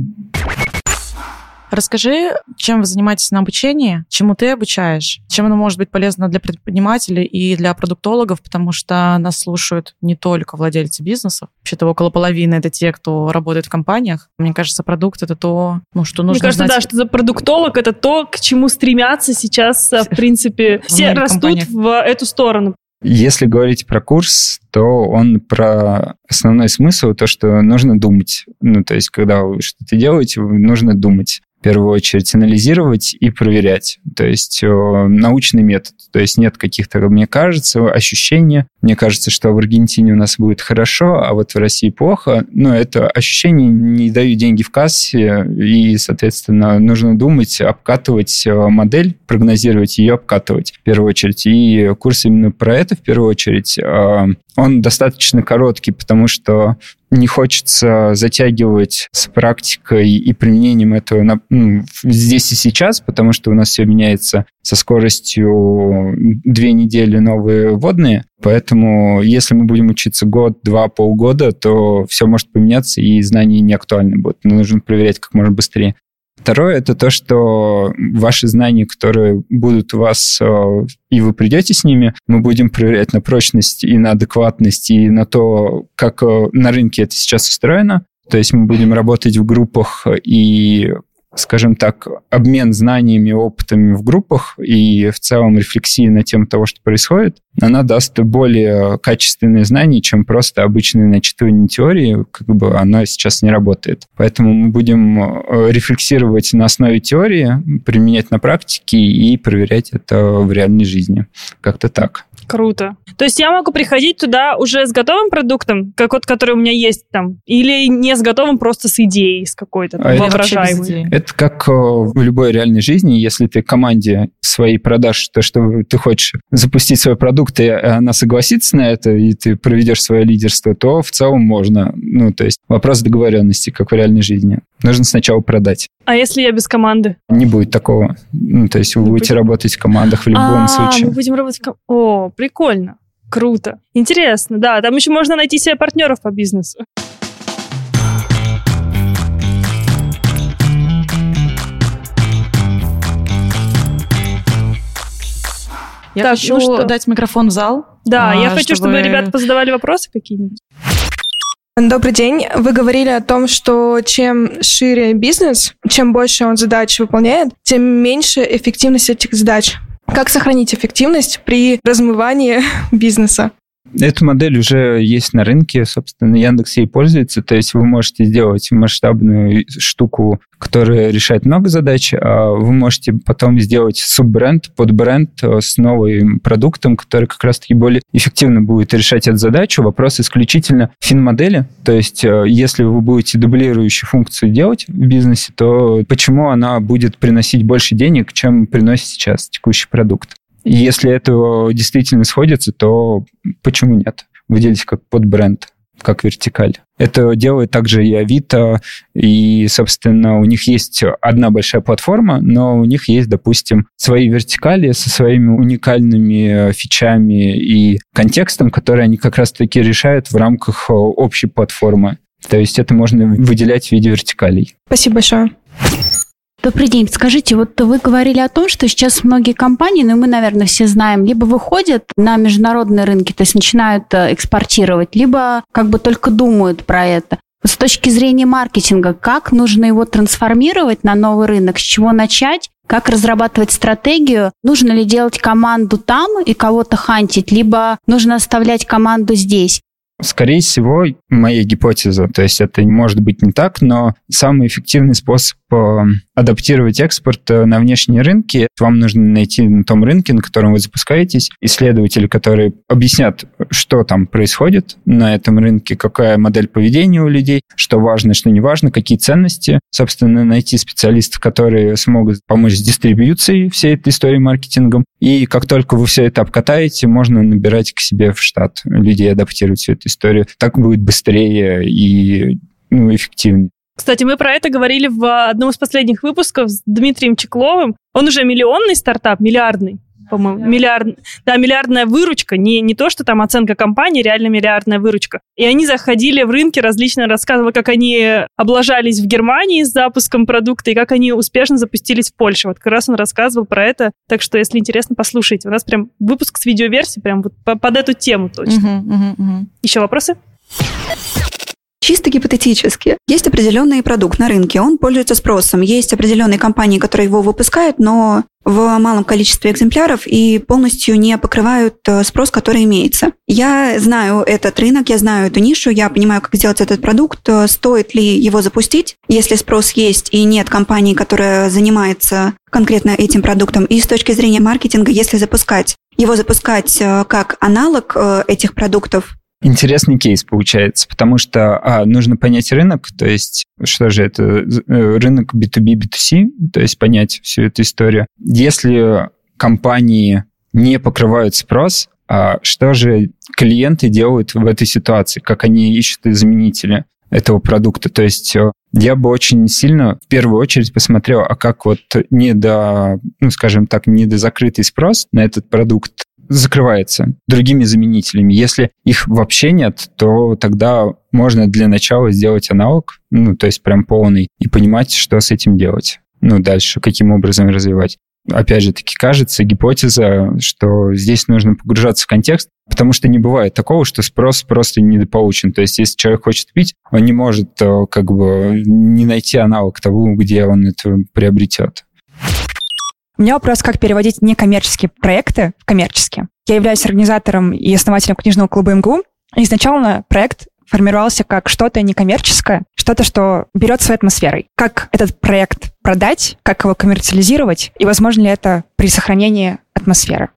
Расскажи, чем вы занимаетесь на обучении, чему ты обучаешь, чем оно может быть полезно для предпринимателей и для продуктологов, потому что нас слушают не только владельцы бизнесов. Вообще-то около половины это те, кто работает в компаниях. Мне кажется, продукт это то, ну, что нужно Мне кажется, знать. да, что за продуктолог это то, к чему стремятся сейчас, в принципе, все растут в эту сторону. Если говорить про курс, то он про основной смысл, то, что нужно думать. Ну, то есть, когда вы что-то делаете, нужно думать первую очередь анализировать и проверять. То есть э, научный метод. То есть нет каких-то, мне кажется, ощущения. Мне кажется, что в Аргентине у нас будет хорошо, а вот в России плохо. Но это ощущение не дают деньги в кассе, и, соответственно, нужно думать, обкатывать э, модель, прогнозировать ее, обкатывать в первую очередь. И курс именно про это в первую очередь. Э, он достаточно короткий, потому что не хочется затягивать с практикой и применением этого на, ну, здесь и сейчас, потому что у нас все меняется со скоростью две недели новые водные. Поэтому если мы будем учиться год, два, полгода, то все может поменяться, и знания не актуальны будут. Но нужно проверять как можно быстрее. Второе — это то, что ваши знания, которые будут у вас, э, и вы придете с ними, мы будем проверять на прочность и на адекватность, и на то, как э, на рынке это сейчас устроено. То есть мы будем работать в группах и скажем так, обмен знаниями, опытами в группах и в целом рефлексии на тему того, что происходит, она даст более качественные знания, чем просто обычное начитывание теории, как бы она сейчас не работает. Поэтому мы будем э, рефлексировать на основе теории, применять на практике и проверять это в реальной жизни. Как-то так. Круто. То есть я могу приходить туда уже с готовым продуктом, как вот, который у меня есть там, или не с готовым, просто с идеей, с какой-то там, А это воображаемой. Это как э, в любой реальной жизни, если ты команде своей продашь то, что ты хочешь запустить свой продукт, и она согласится на это, и ты проведешь свое лидерство, то в целом можно. Ну, то есть вопрос договоренности, как в реальной жизни. Нужно сначала продать. А если я без команды? Не будет такого. Ну, то есть вы будете будет? работать в командах в любом а, случае. мы будем работать... в О, прикольно. Круто. Интересно, да. Там еще можно найти себе партнеров по бизнесу. Я Так, хочу ну что? дать микрофон в зал. Да, а, я хочу, чтобы ребята позадавали вопросы какие-нибудь. Добрый день. Вы говорили о том, что чем шире бизнес, чем больше он задач выполняет, тем меньше эффективность этих задач. Как сохранить эффективность при размывании бизнеса? Эта модель уже есть на рынке, собственно, Яндекс ей пользуется, то есть вы можете сделать масштабную штуку, которая решает много задач, а вы можете потом сделать суббренд, подбренд э, с новым продуктом, который как раз-таки более эффективно будет решать эту задачу. Вопрос исключительно фин-модели, то есть э, если вы будете дублирующую функцию делать в бизнесе, то почему она будет приносить больше денег, чем приносит сейчас текущий продукт? Если это действительно сходится, то почему нет? Выделить как под бренд, как вертикаль. Это делает также и Авито, и, собственно, у них есть одна большая платформа, но у них есть, допустим, свои вертикали со своими уникальными фичами и контекстом, которые они как раз-таки решают в рамках э, общей платформы. То есть это можно выделять в виде вертикалей. Спасибо большое. Добрый день. Скажите, вот вы говорили о том, что сейчас многие компании, ну мы, наверное, все знаем, либо выходят на международные рынки, то есть начинают э, экспортировать, либо как бы только думают про это. С точки зрения маркетинга, как нужно его трансформировать на новый рынок, с чего начать, как разрабатывать стратегию, нужно ли делать команду там и кого-то хантить, либо нужно оставлять команду здесь. Скорее всего, моя гипотеза, то есть это может быть не так, но самый эффективный способ э, адаптировать экспорт э, на внешние рынки, вам нужно найти на том рынке, на котором вы запускаетесь, исследователи, которые объяснят, что там происходит на этом рынке, какая модель поведения у людей, что важно, что не важно, какие ценности. Собственно, найти специалистов, которые смогут помочь с дистрибьюцией всей этой истории маркетингом. И как только вы все это обкатаете, можно набирать к себе в штат людей, адаптировать всю эту историю. Так будет быстрее и ну, эффективнее. Кстати, мы про это говорили в одном из последних выпусков с Дмитрием Чекловым. Он уже миллионный стартап, миллиардный по-моему, миллиард, да, миллиардная выручка, не, не то, что там оценка компании, реально миллиардная выручка. И они заходили в рынки, различно рассказывали, как они облажались в Германии с запуском продукта и как они успешно запустились в Польше. Вот как раз он рассказывал про это, так что, если интересно, послушайте. У нас прям выпуск с видеоверсией прям вот под эту тему точно. Угу, угу, угу. Еще вопросы? Чисто гипотетически. Есть определенный продукт на рынке, он пользуется спросом. Есть определенные компании, которые его выпускают, но в малом количестве экземпляров и полностью не покрывают э, спрос, который имеется. Я знаю этот рынок, я знаю эту нишу, я понимаю, как сделать этот продукт, э, стоит ли его запустить, если спрос есть и нет компании, которая занимается конкретно этим продуктом. И с точки зрения маркетинга, если запускать, его запускать э, как аналог этих продуктов, Интересный кейс получается, потому что а, нужно понять рынок, то есть что же это, э, рынок B2B, B2C, то есть понять всю эту историю. Если компании не покрывают спрос, а что же клиенты делают в этой ситуации, как они ищут заменители этого продукта. То есть э, я бы очень сильно в первую очередь посмотрел, а как вот не до, ну, скажем так, не до закрытый спрос на этот продукт закрывается другими заменителями. Если их вообще нет, то тогда можно для начала сделать аналог, ну, то есть прям полный, и понимать, что с этим делать. Ну, дальше, каким образом развивать. Опять же таки, кажется, гипотеза, что здесь нужно погружаться в контекст, потому что не бывает такого, что спрос просто недополучен. То есть, если человек хочет пить, он не может э, как бы не найти аналог того, где он это приобретет. У меня вопрос, как переводить некоммерческие проекты в коммерческие. Я являюсь организатором и основателем книжного клуба МГУ. Изначально проект формировался как что-то некоммерческое, что-то, что берет своей атмосферой. Как этот проект продать, как его коммерциализировать, и возможно ли это при сохранении атмосферы?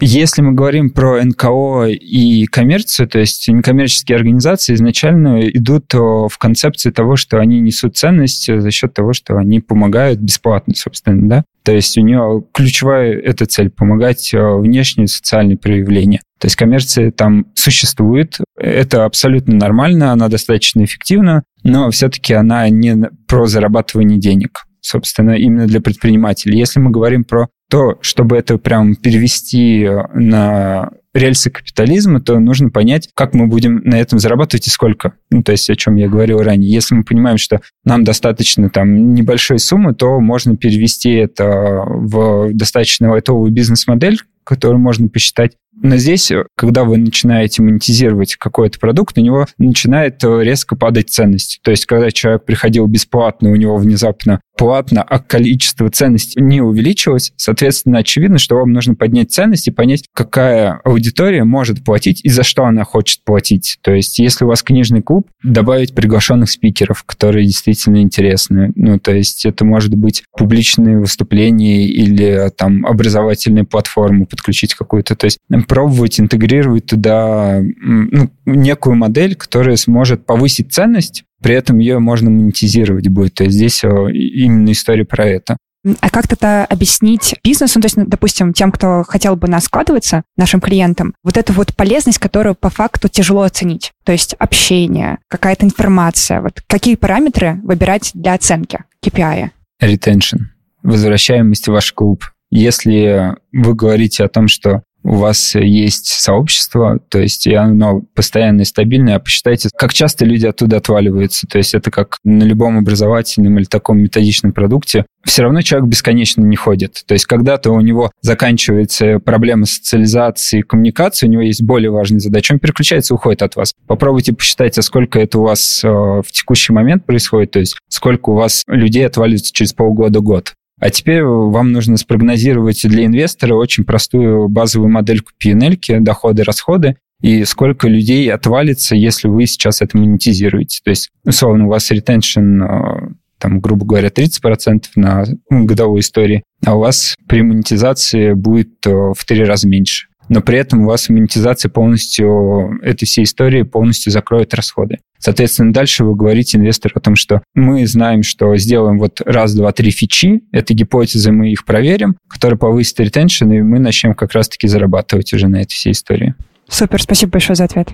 Если мы говорим про НКО и коммерцию, то есть некоммерческие организации изначально идут в концепции того, что они несут ценность за счет того, что они помогают бесплатно, собственно, да. То есть у нее ключевая эта цель – помогать э, внешние социальные проявления. То есть коммерция там существует, это абсолютно нормально, она достаточно эффективна, но все-таки она не про зарабатывание денег собственно, именно для предпринимателей. Если мы говорим про то, чтобы это прям перевести э, на рельсы капитализма, то нужно понять, как мы будем на этом зарабатывать и сколько. Ну, то есть, о чем я говорил ранее. Если мы понимаем, что нам достаточно там небольшой суммы, то можно перевести это в достаточно лайтовую бизнес-модель, которую можно посчитать. Но здесь, когда вы начинаете монетизировать какой-то продукт, у него начинает резко падать ценность. То есть, когда человек приходил бесплатно, у него внезапно платно, а количество ценностей не увеличилось, соответственно, очевидно, что вам нужно поднять ценность и понять, какая аудитория может платить и за что она хочет платить. То есть, если у вас книжный клуб, добавить приглашенных спикеров, которые действительно интересны. Ну, то есть, это может быть публичные выступления или там образовательные платформы, подключить какую-то. То есть, пробовать интегрировать туда ну, некую модель, которая сможет повысить ценность, при этом ее можно монетизировать будет. То есть здесь именно история про это. А как тогда объяснить бизнесу, то есть, ну, допустим, тем, кто хотел бы нас складываться, нашим клиентам, вот эту вот полезность, которую по факту тяжело оценить? То есть общение, какая-то информация. Вот какие параметры выбирать для оценки KPI? Retention. Возвращаемость в ваш клуб. Если вы говорите о том, что у вас есть сообщество, то есть оно постоянно и стабильное, а посчитайте, как часто люди оттуда отваливаются. То есть это как на любом образовательном или таком методичном продукте. Все равно человек бесконечно не ходит. То есть когда-то у него заканчивается проблема социализации, коммуникации, у него есть более важные задачи, он переключается и уходит от вас. Попробуйте посчитать, а сколько это у вас э, в текущий момент происходит, то есть сколько у вас людей отваливается через полгода-год. А теперь вам нужно спрогнозировать для инвестора очень простую базовую модельку P&L, доходы, расходы, и сколько людей отвалится, если вы сейчас это монетизируете. То есть, условно, у вас ретеншн там, грубо говоря, 30% на годовой истории, а у вас при монетизации будет в три раза меньше но при этом у вас монетизация полностью этой всей истории полностью закроет расходы. Соответственно, дальше вы говорите инвестору о том, что мы знаем, что сделаем вот раз, два, три фичи, это гипотезы, мы их проверим, которые повысят ретеншн, и мы начнем как раз-таки зарабатывать уже на этой всей истории. Супер, спасибо большое за ответ.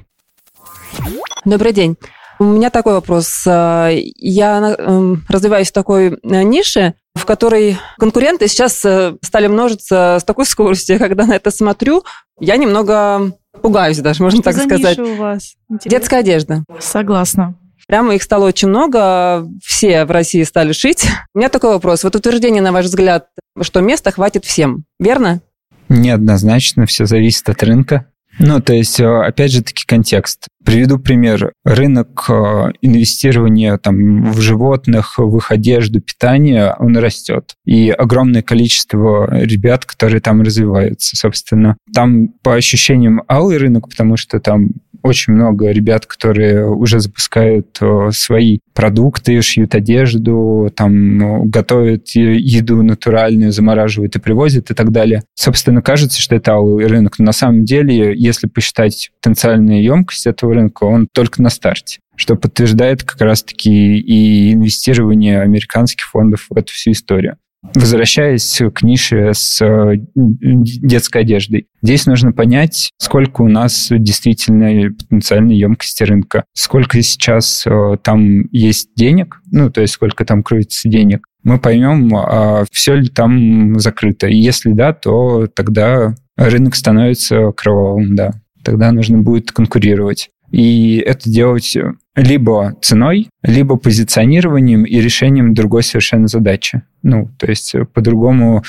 Добрый день. У меня такой вопрос. Я эм, развиваюсь в такой э, нише, в которой конкуренты сейчас э, стали множиться с такой скоростью, когда на это смотрю, я немного пугаюсь даже, можно Что так за сказать. ниша у вас? Интересно. Детская одежда. Согласна. Прямо их стало очень много, все в России стали шить. У меня такой вопрос. Вот утверждение, на ваш взгляд, что места хватит всем, верно? Неоднозначно, все зависит от рынка. Ну, то есть, э, опять же таки, контекст. Приведу пример. Рынок э, инвестирования там, в животных, в их одежду, питание, он растет. И огромное количество ребят, которые там развиваются. Собственно, там по ощущениям алый рынок, потому что там очень много ребят, которые уже запускают э, свои продукты, шьют одежду, там готовят еду натуральную, замораживают и привозят и так далее. Собственно, кажется, что это алый рынок, но на самом деле, если посчитать потенциальную емкость этого рынка, он только на старте что подтверждает как раз-таки и инвестирование американских фондов в эту всю историю. Возвращаясь к нише с э, детской одеждой, здесь нужно понять, сколько у нас действительно потенциальной емкости рынка, сколько сейчас э, там есть денег, ну, то есть сколько там кроется денег, мы поймем, а все ли там закрыто. И если да, то тогда рынок становится кровавым, да. Тогда нужно будет конкурировать. И это делать либо ценой, либо позиционированием и решением другой совершенно задачи. Ну, то есть по-другому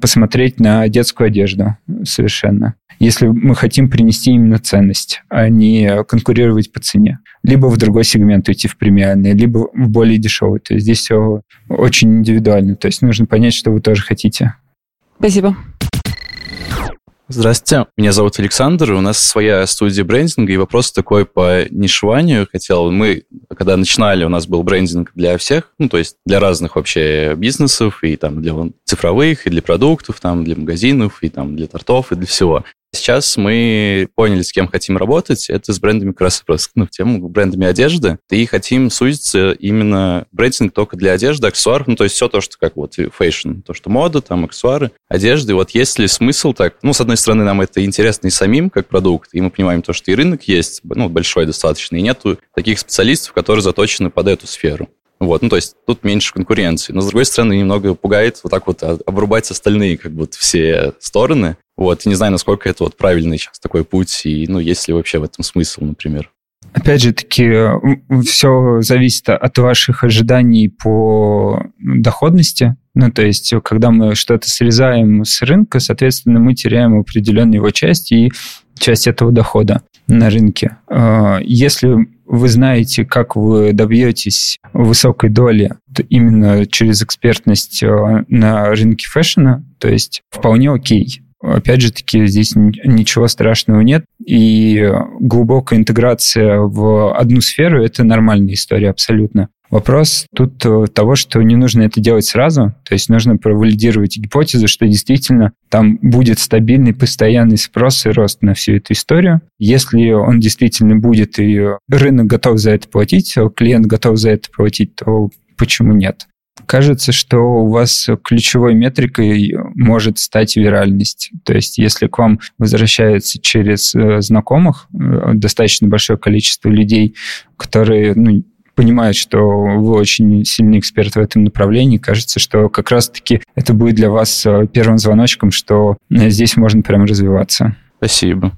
посмотреть на детскую одежду совершенно. Если мы хотим принести именно ценность, а не конкурировать по цене. Либо в другой сегмент уйти в премиальный, либо в более дешевый. То есть здесь все очень индивидуально. То есть нужно понять, что вы тоже хотите. Спасибо. Здравствуйте, меня зовут Александр, у нас своя студия брендинга, и вопрос такой по нишеванию хотел. Мы, когда начинали, у нас был брендинг для всех, ну, то есть для разных вообще бизнесов, и там для цифровых, и для продуктов, там, для магазинов, и там для тортов, и для всего. Сейчас мы поняли, с кем хотим работать. Это с брендами как ну, в тему брендами одежды. И хотим сузиться именно брендинг только для одежды, аксессуаров. Ну, то есть все то, что как вот fashion, то, что мода, там, аксессуары, одежды. Вот есть ли смысл так? Ну, с одной стороны, нам это интересно и самим, как продукт, и мы понимаем то, что и рынок есть, ну, большой достаточно, и нету таких специалистов, которые заточены под эту сферу. Вот, ну, то есть тут меньше конкуренции. Но, с другой стороны, немного пугает вот так вот обрубать остальные как будто все стороны. Вот, и не знаю, насколько это вот правильный сейчас такой путь, и, ну, есть ли вообще в этом смысл, например. Опять же таки, все зависит от ваших ожиданий по доходности. Ну, то есть, когда мы что-то срезаем с рынка, соответственно, мы теряем определенную его часть и часть этого дохода на рынке. А, если вы знаете, как вы добьетесь высокой доли именно через экспертность на рынке фэшена, то есть вполне окей. Опять же таки, здесь ничего страшного нет. И глубокая интеграция в одну сферу – это нормальная история абсолютно. Вопрос тут э, того, что не нужно это делать сразу, то есть нужно провалидировать гипотезу, что действительно там будет стабильный, постоянный спрос и рост на всю эту историю. Если он действительно будет, и рынок готов за это платить, а клиент готов за это платить, то почему нет? Кажется, что у вас ключевой метрикой может стать виральность. То есть, если к вам возвращается через э, знакомых э, достаточно большое количество людей, которые ну, понимают, что вы очень сильный эксперт в этом направлении, кажется, что как раз-таки это будет для вас э, первым звоночком, что здесь можно прям развиваться. Спасибо.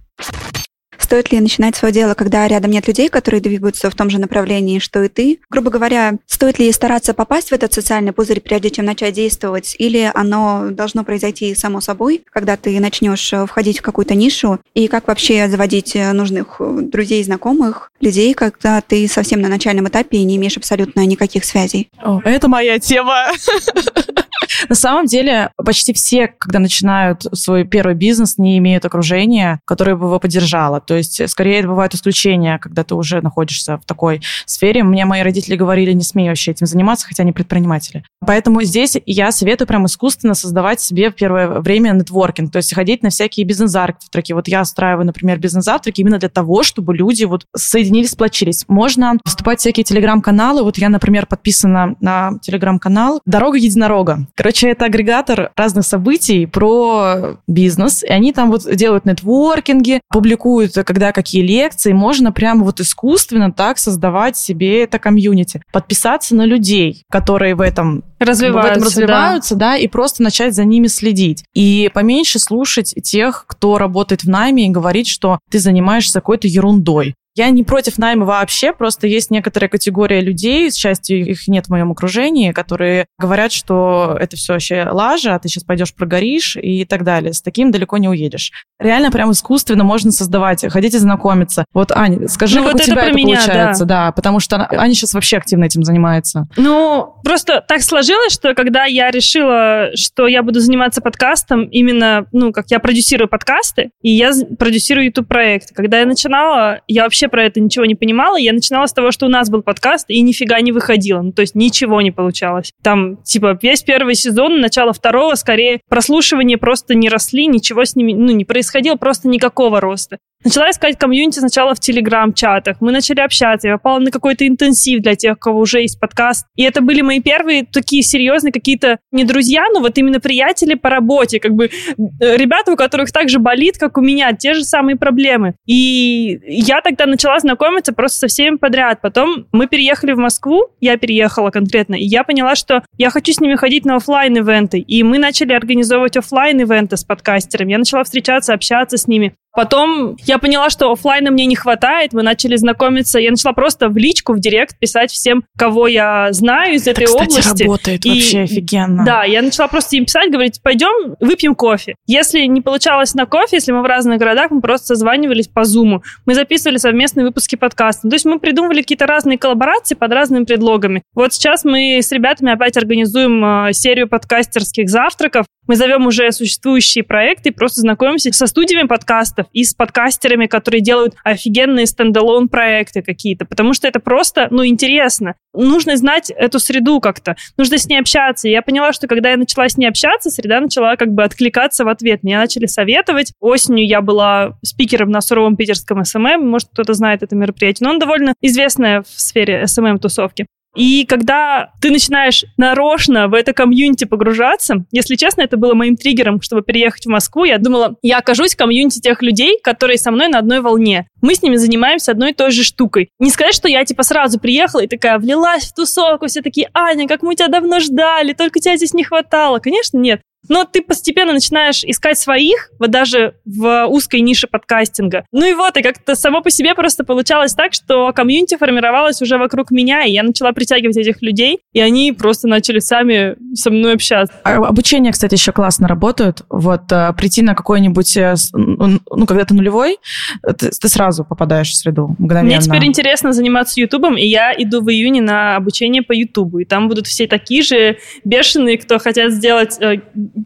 Стоит ли начинать свое дело, когда рядом нет людей, которые двигаются в том же направлении, что и ты? Грубо говоря, стоит ли стараться попасть в этот социальный пузырь, прежде чем начать действовать, или оно должно произойти само собой, когда ты начнешь э, входить в какую-то нишу? И как вообще заводить э, нужных э, друзей, знакомых, людей, когда ты совсем на начальном этапе и не имеешь абсолютно никаких связей? О, это моя тема. На самом деле, почти все, когда начинают свой первый бизнес, не имеют окружения, которое бы его поддержало. То есть, скорее, это бывают исключения, когда ты уже находишься в такой сфере. Мне мои родители говорили, не смей вообще этим заниматься, хотя они предприниматели. Поэтому здесь я советую прям искусственно создавать себе в первое время нетворкинг, то есть ходить на всякие бизнес-завтраки. Вот я устраиваю, например, бизнес-завтраки именно для того, чтобы люди вот соединились, сплочились. Можно вступать в всякие телеграм-каналы. Вот я, например, подписана на телеграм-канал «Дорога единорога». Короче, это агрегатор разных событий про бизнес. И они там вот делают нетворкинги, публикуют, когда какие лекции. Можно прямо вот искусственно так создавать себе это комьюнити. Подписаться на людей, которые в этом развиваются, в этом развиваются, да. да, и просто начать за ними следить. И поменьше слушать тех, кто работает в найме и говорит, что ты занимаешься какой-то ерундой. Я не против найма вообще, просто есть некоторая категория людей, с счастью, их нет в моем окружении, которые говорят, что это все вообще лажа, а ты сейчас пойдешь прогоришь и так далее. С таким далеко не уедешь. Реально прям искусственно можно создавать, ходите знакомиться. Вот, Аня, скажи, ну, как вот у тебя это, это меня, получается, да. да, потому что Аня сейчас вообще активно этим занимается. Ну, просто так сложилось, что когда я решила, что я буду заниматься подкастом, именно, ну, как я продюсирую подкасты, и я продюсирую YouTube-проект. Когда я начинала, я вообще вообще про это ничего не понимала. Я начинала с того, что у нас был подкаст, и нифига не выходило. Ну, то есть ничего не получалось. Там, типа, весь первый сезон, начало второго, скорее, прослушивания просто не росли, ничего с ними, ну, не происходило, просто никакого роста. Начала искать комьюнити сначала в телеграм-чатах. Мы начали общаться. Я попала на какой-то интенсив для тех, у кого уже есть подкаст. И это были мои первые такие серьезные какие-то не друзья, но вот именно приятели по работе. Как бы э, ребята, у которых так же болит, как у меня, те же самые проблемы. И я тогда начала знакомиться просто со всеми подряд. Потом мы переехали в Москву, я переехала конкретно, и я поняла, что я хочу с ними ходить на офлайн ивенты И мы начали организовывать офлайн ивенты с подкастерами. Я начала встречаться, общаться с ними. Потом я поняла, что офлайна мне не хватает, мы начали знакомиться. Я начала просто в личку, в директ писать всем, кого я знаю из этой Это, кстати, области. работает и, вообще офигенно. Да, я начала просто им писать, говорить, пойдем выпьем кофе. Если не получалось на кофе, если мы в разных городах, мы просто созванивались по зуму. Мы записывали совместные выпуски подкаста. То есть мы придумывали какие-то разные коллаборации под разными предлогами. Вот сейчас мы с ребятами опять организуем э, серию подкастерских завтраков. Мы зовем уже существующие проекты, просто знакомимся со студиями подкастов и с подкастерами, которые делают офигенные standalone проекты какие-то, потому что это просто, ну, интересно. Нужно знать эту среду как-то, нужно с ней общаться. И я поняла, что когда я начала с ней общаться, среда начала как бы откликаться в ответ. Меня начали советовать. Осенью я была спикером на суровом питерском SMM, может, кто-то знает это мероприятие, но он довольно известное в сфере SMM-тусовки. И когда ты начинаешь нарочно в это комьюнити погружаться, если честно, это было моим триггером, чтобы переехать в Москву, я думала, я окажусь в комьюнити тех людей, которые со мной на одной волне. Мы с ними занимаемся одной и той же штукой. Не сказать, что я типа сразу приехала и такая влилась в тусовку, все такие, Аня, как мы тебя давно ждали, только тебя здесь не хватало. Конечно, нет. Но ты постепенно начинаешь искать своих, вот даже в узкой нише подкастинга. Ну и вот, и как-то само по себе просто получалось так, что комьюнити формировалось уже вокруг меня, и я начала притягивать этих людей, и они просто начали сами со мной общаться. А обучение, кстати, еще классно работает. Вот а, прийти на какой-нибудь, э, ну, когда ты нулевой, ты, ты сразу попадаешь в среду мгновенно. Мне теперь интересно заниматься Ютубом, и я иду в июне на обучение по Ютубу, и там будут все такие же бешеные, кто хотят сделать э,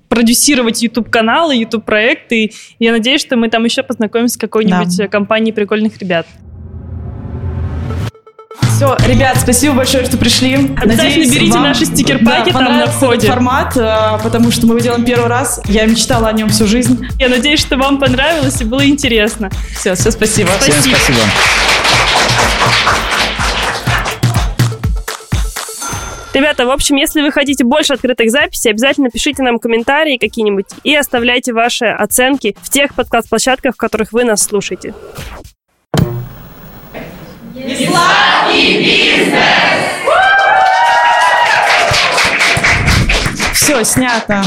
продюсировать YouTube-каналы, YouTube-проекты. Я надеюсь, что мы там еще познакомимся с какой-нибудь да. компанией прикольных ребят. Все, ребят, спасибо большое, что пришли. Обязательно Надеюсь, берите вам, наши стикер-паки да, там на входе. формат, э, потому что мы его делаем первый раз. Я мечтала о нем всю жизнь. Я надеюсь, что вам понравилось и было интересно. Все, все, спасибо. Всем спасибо. спасибо. Ребята, в общем, если вы хотите больше открытых записей, обязательно пишите нам комментарии какие-нибудь и оставляйте ваши оценки в тех подкаст-площадках, в которых вы нас слушаете. Все, снято.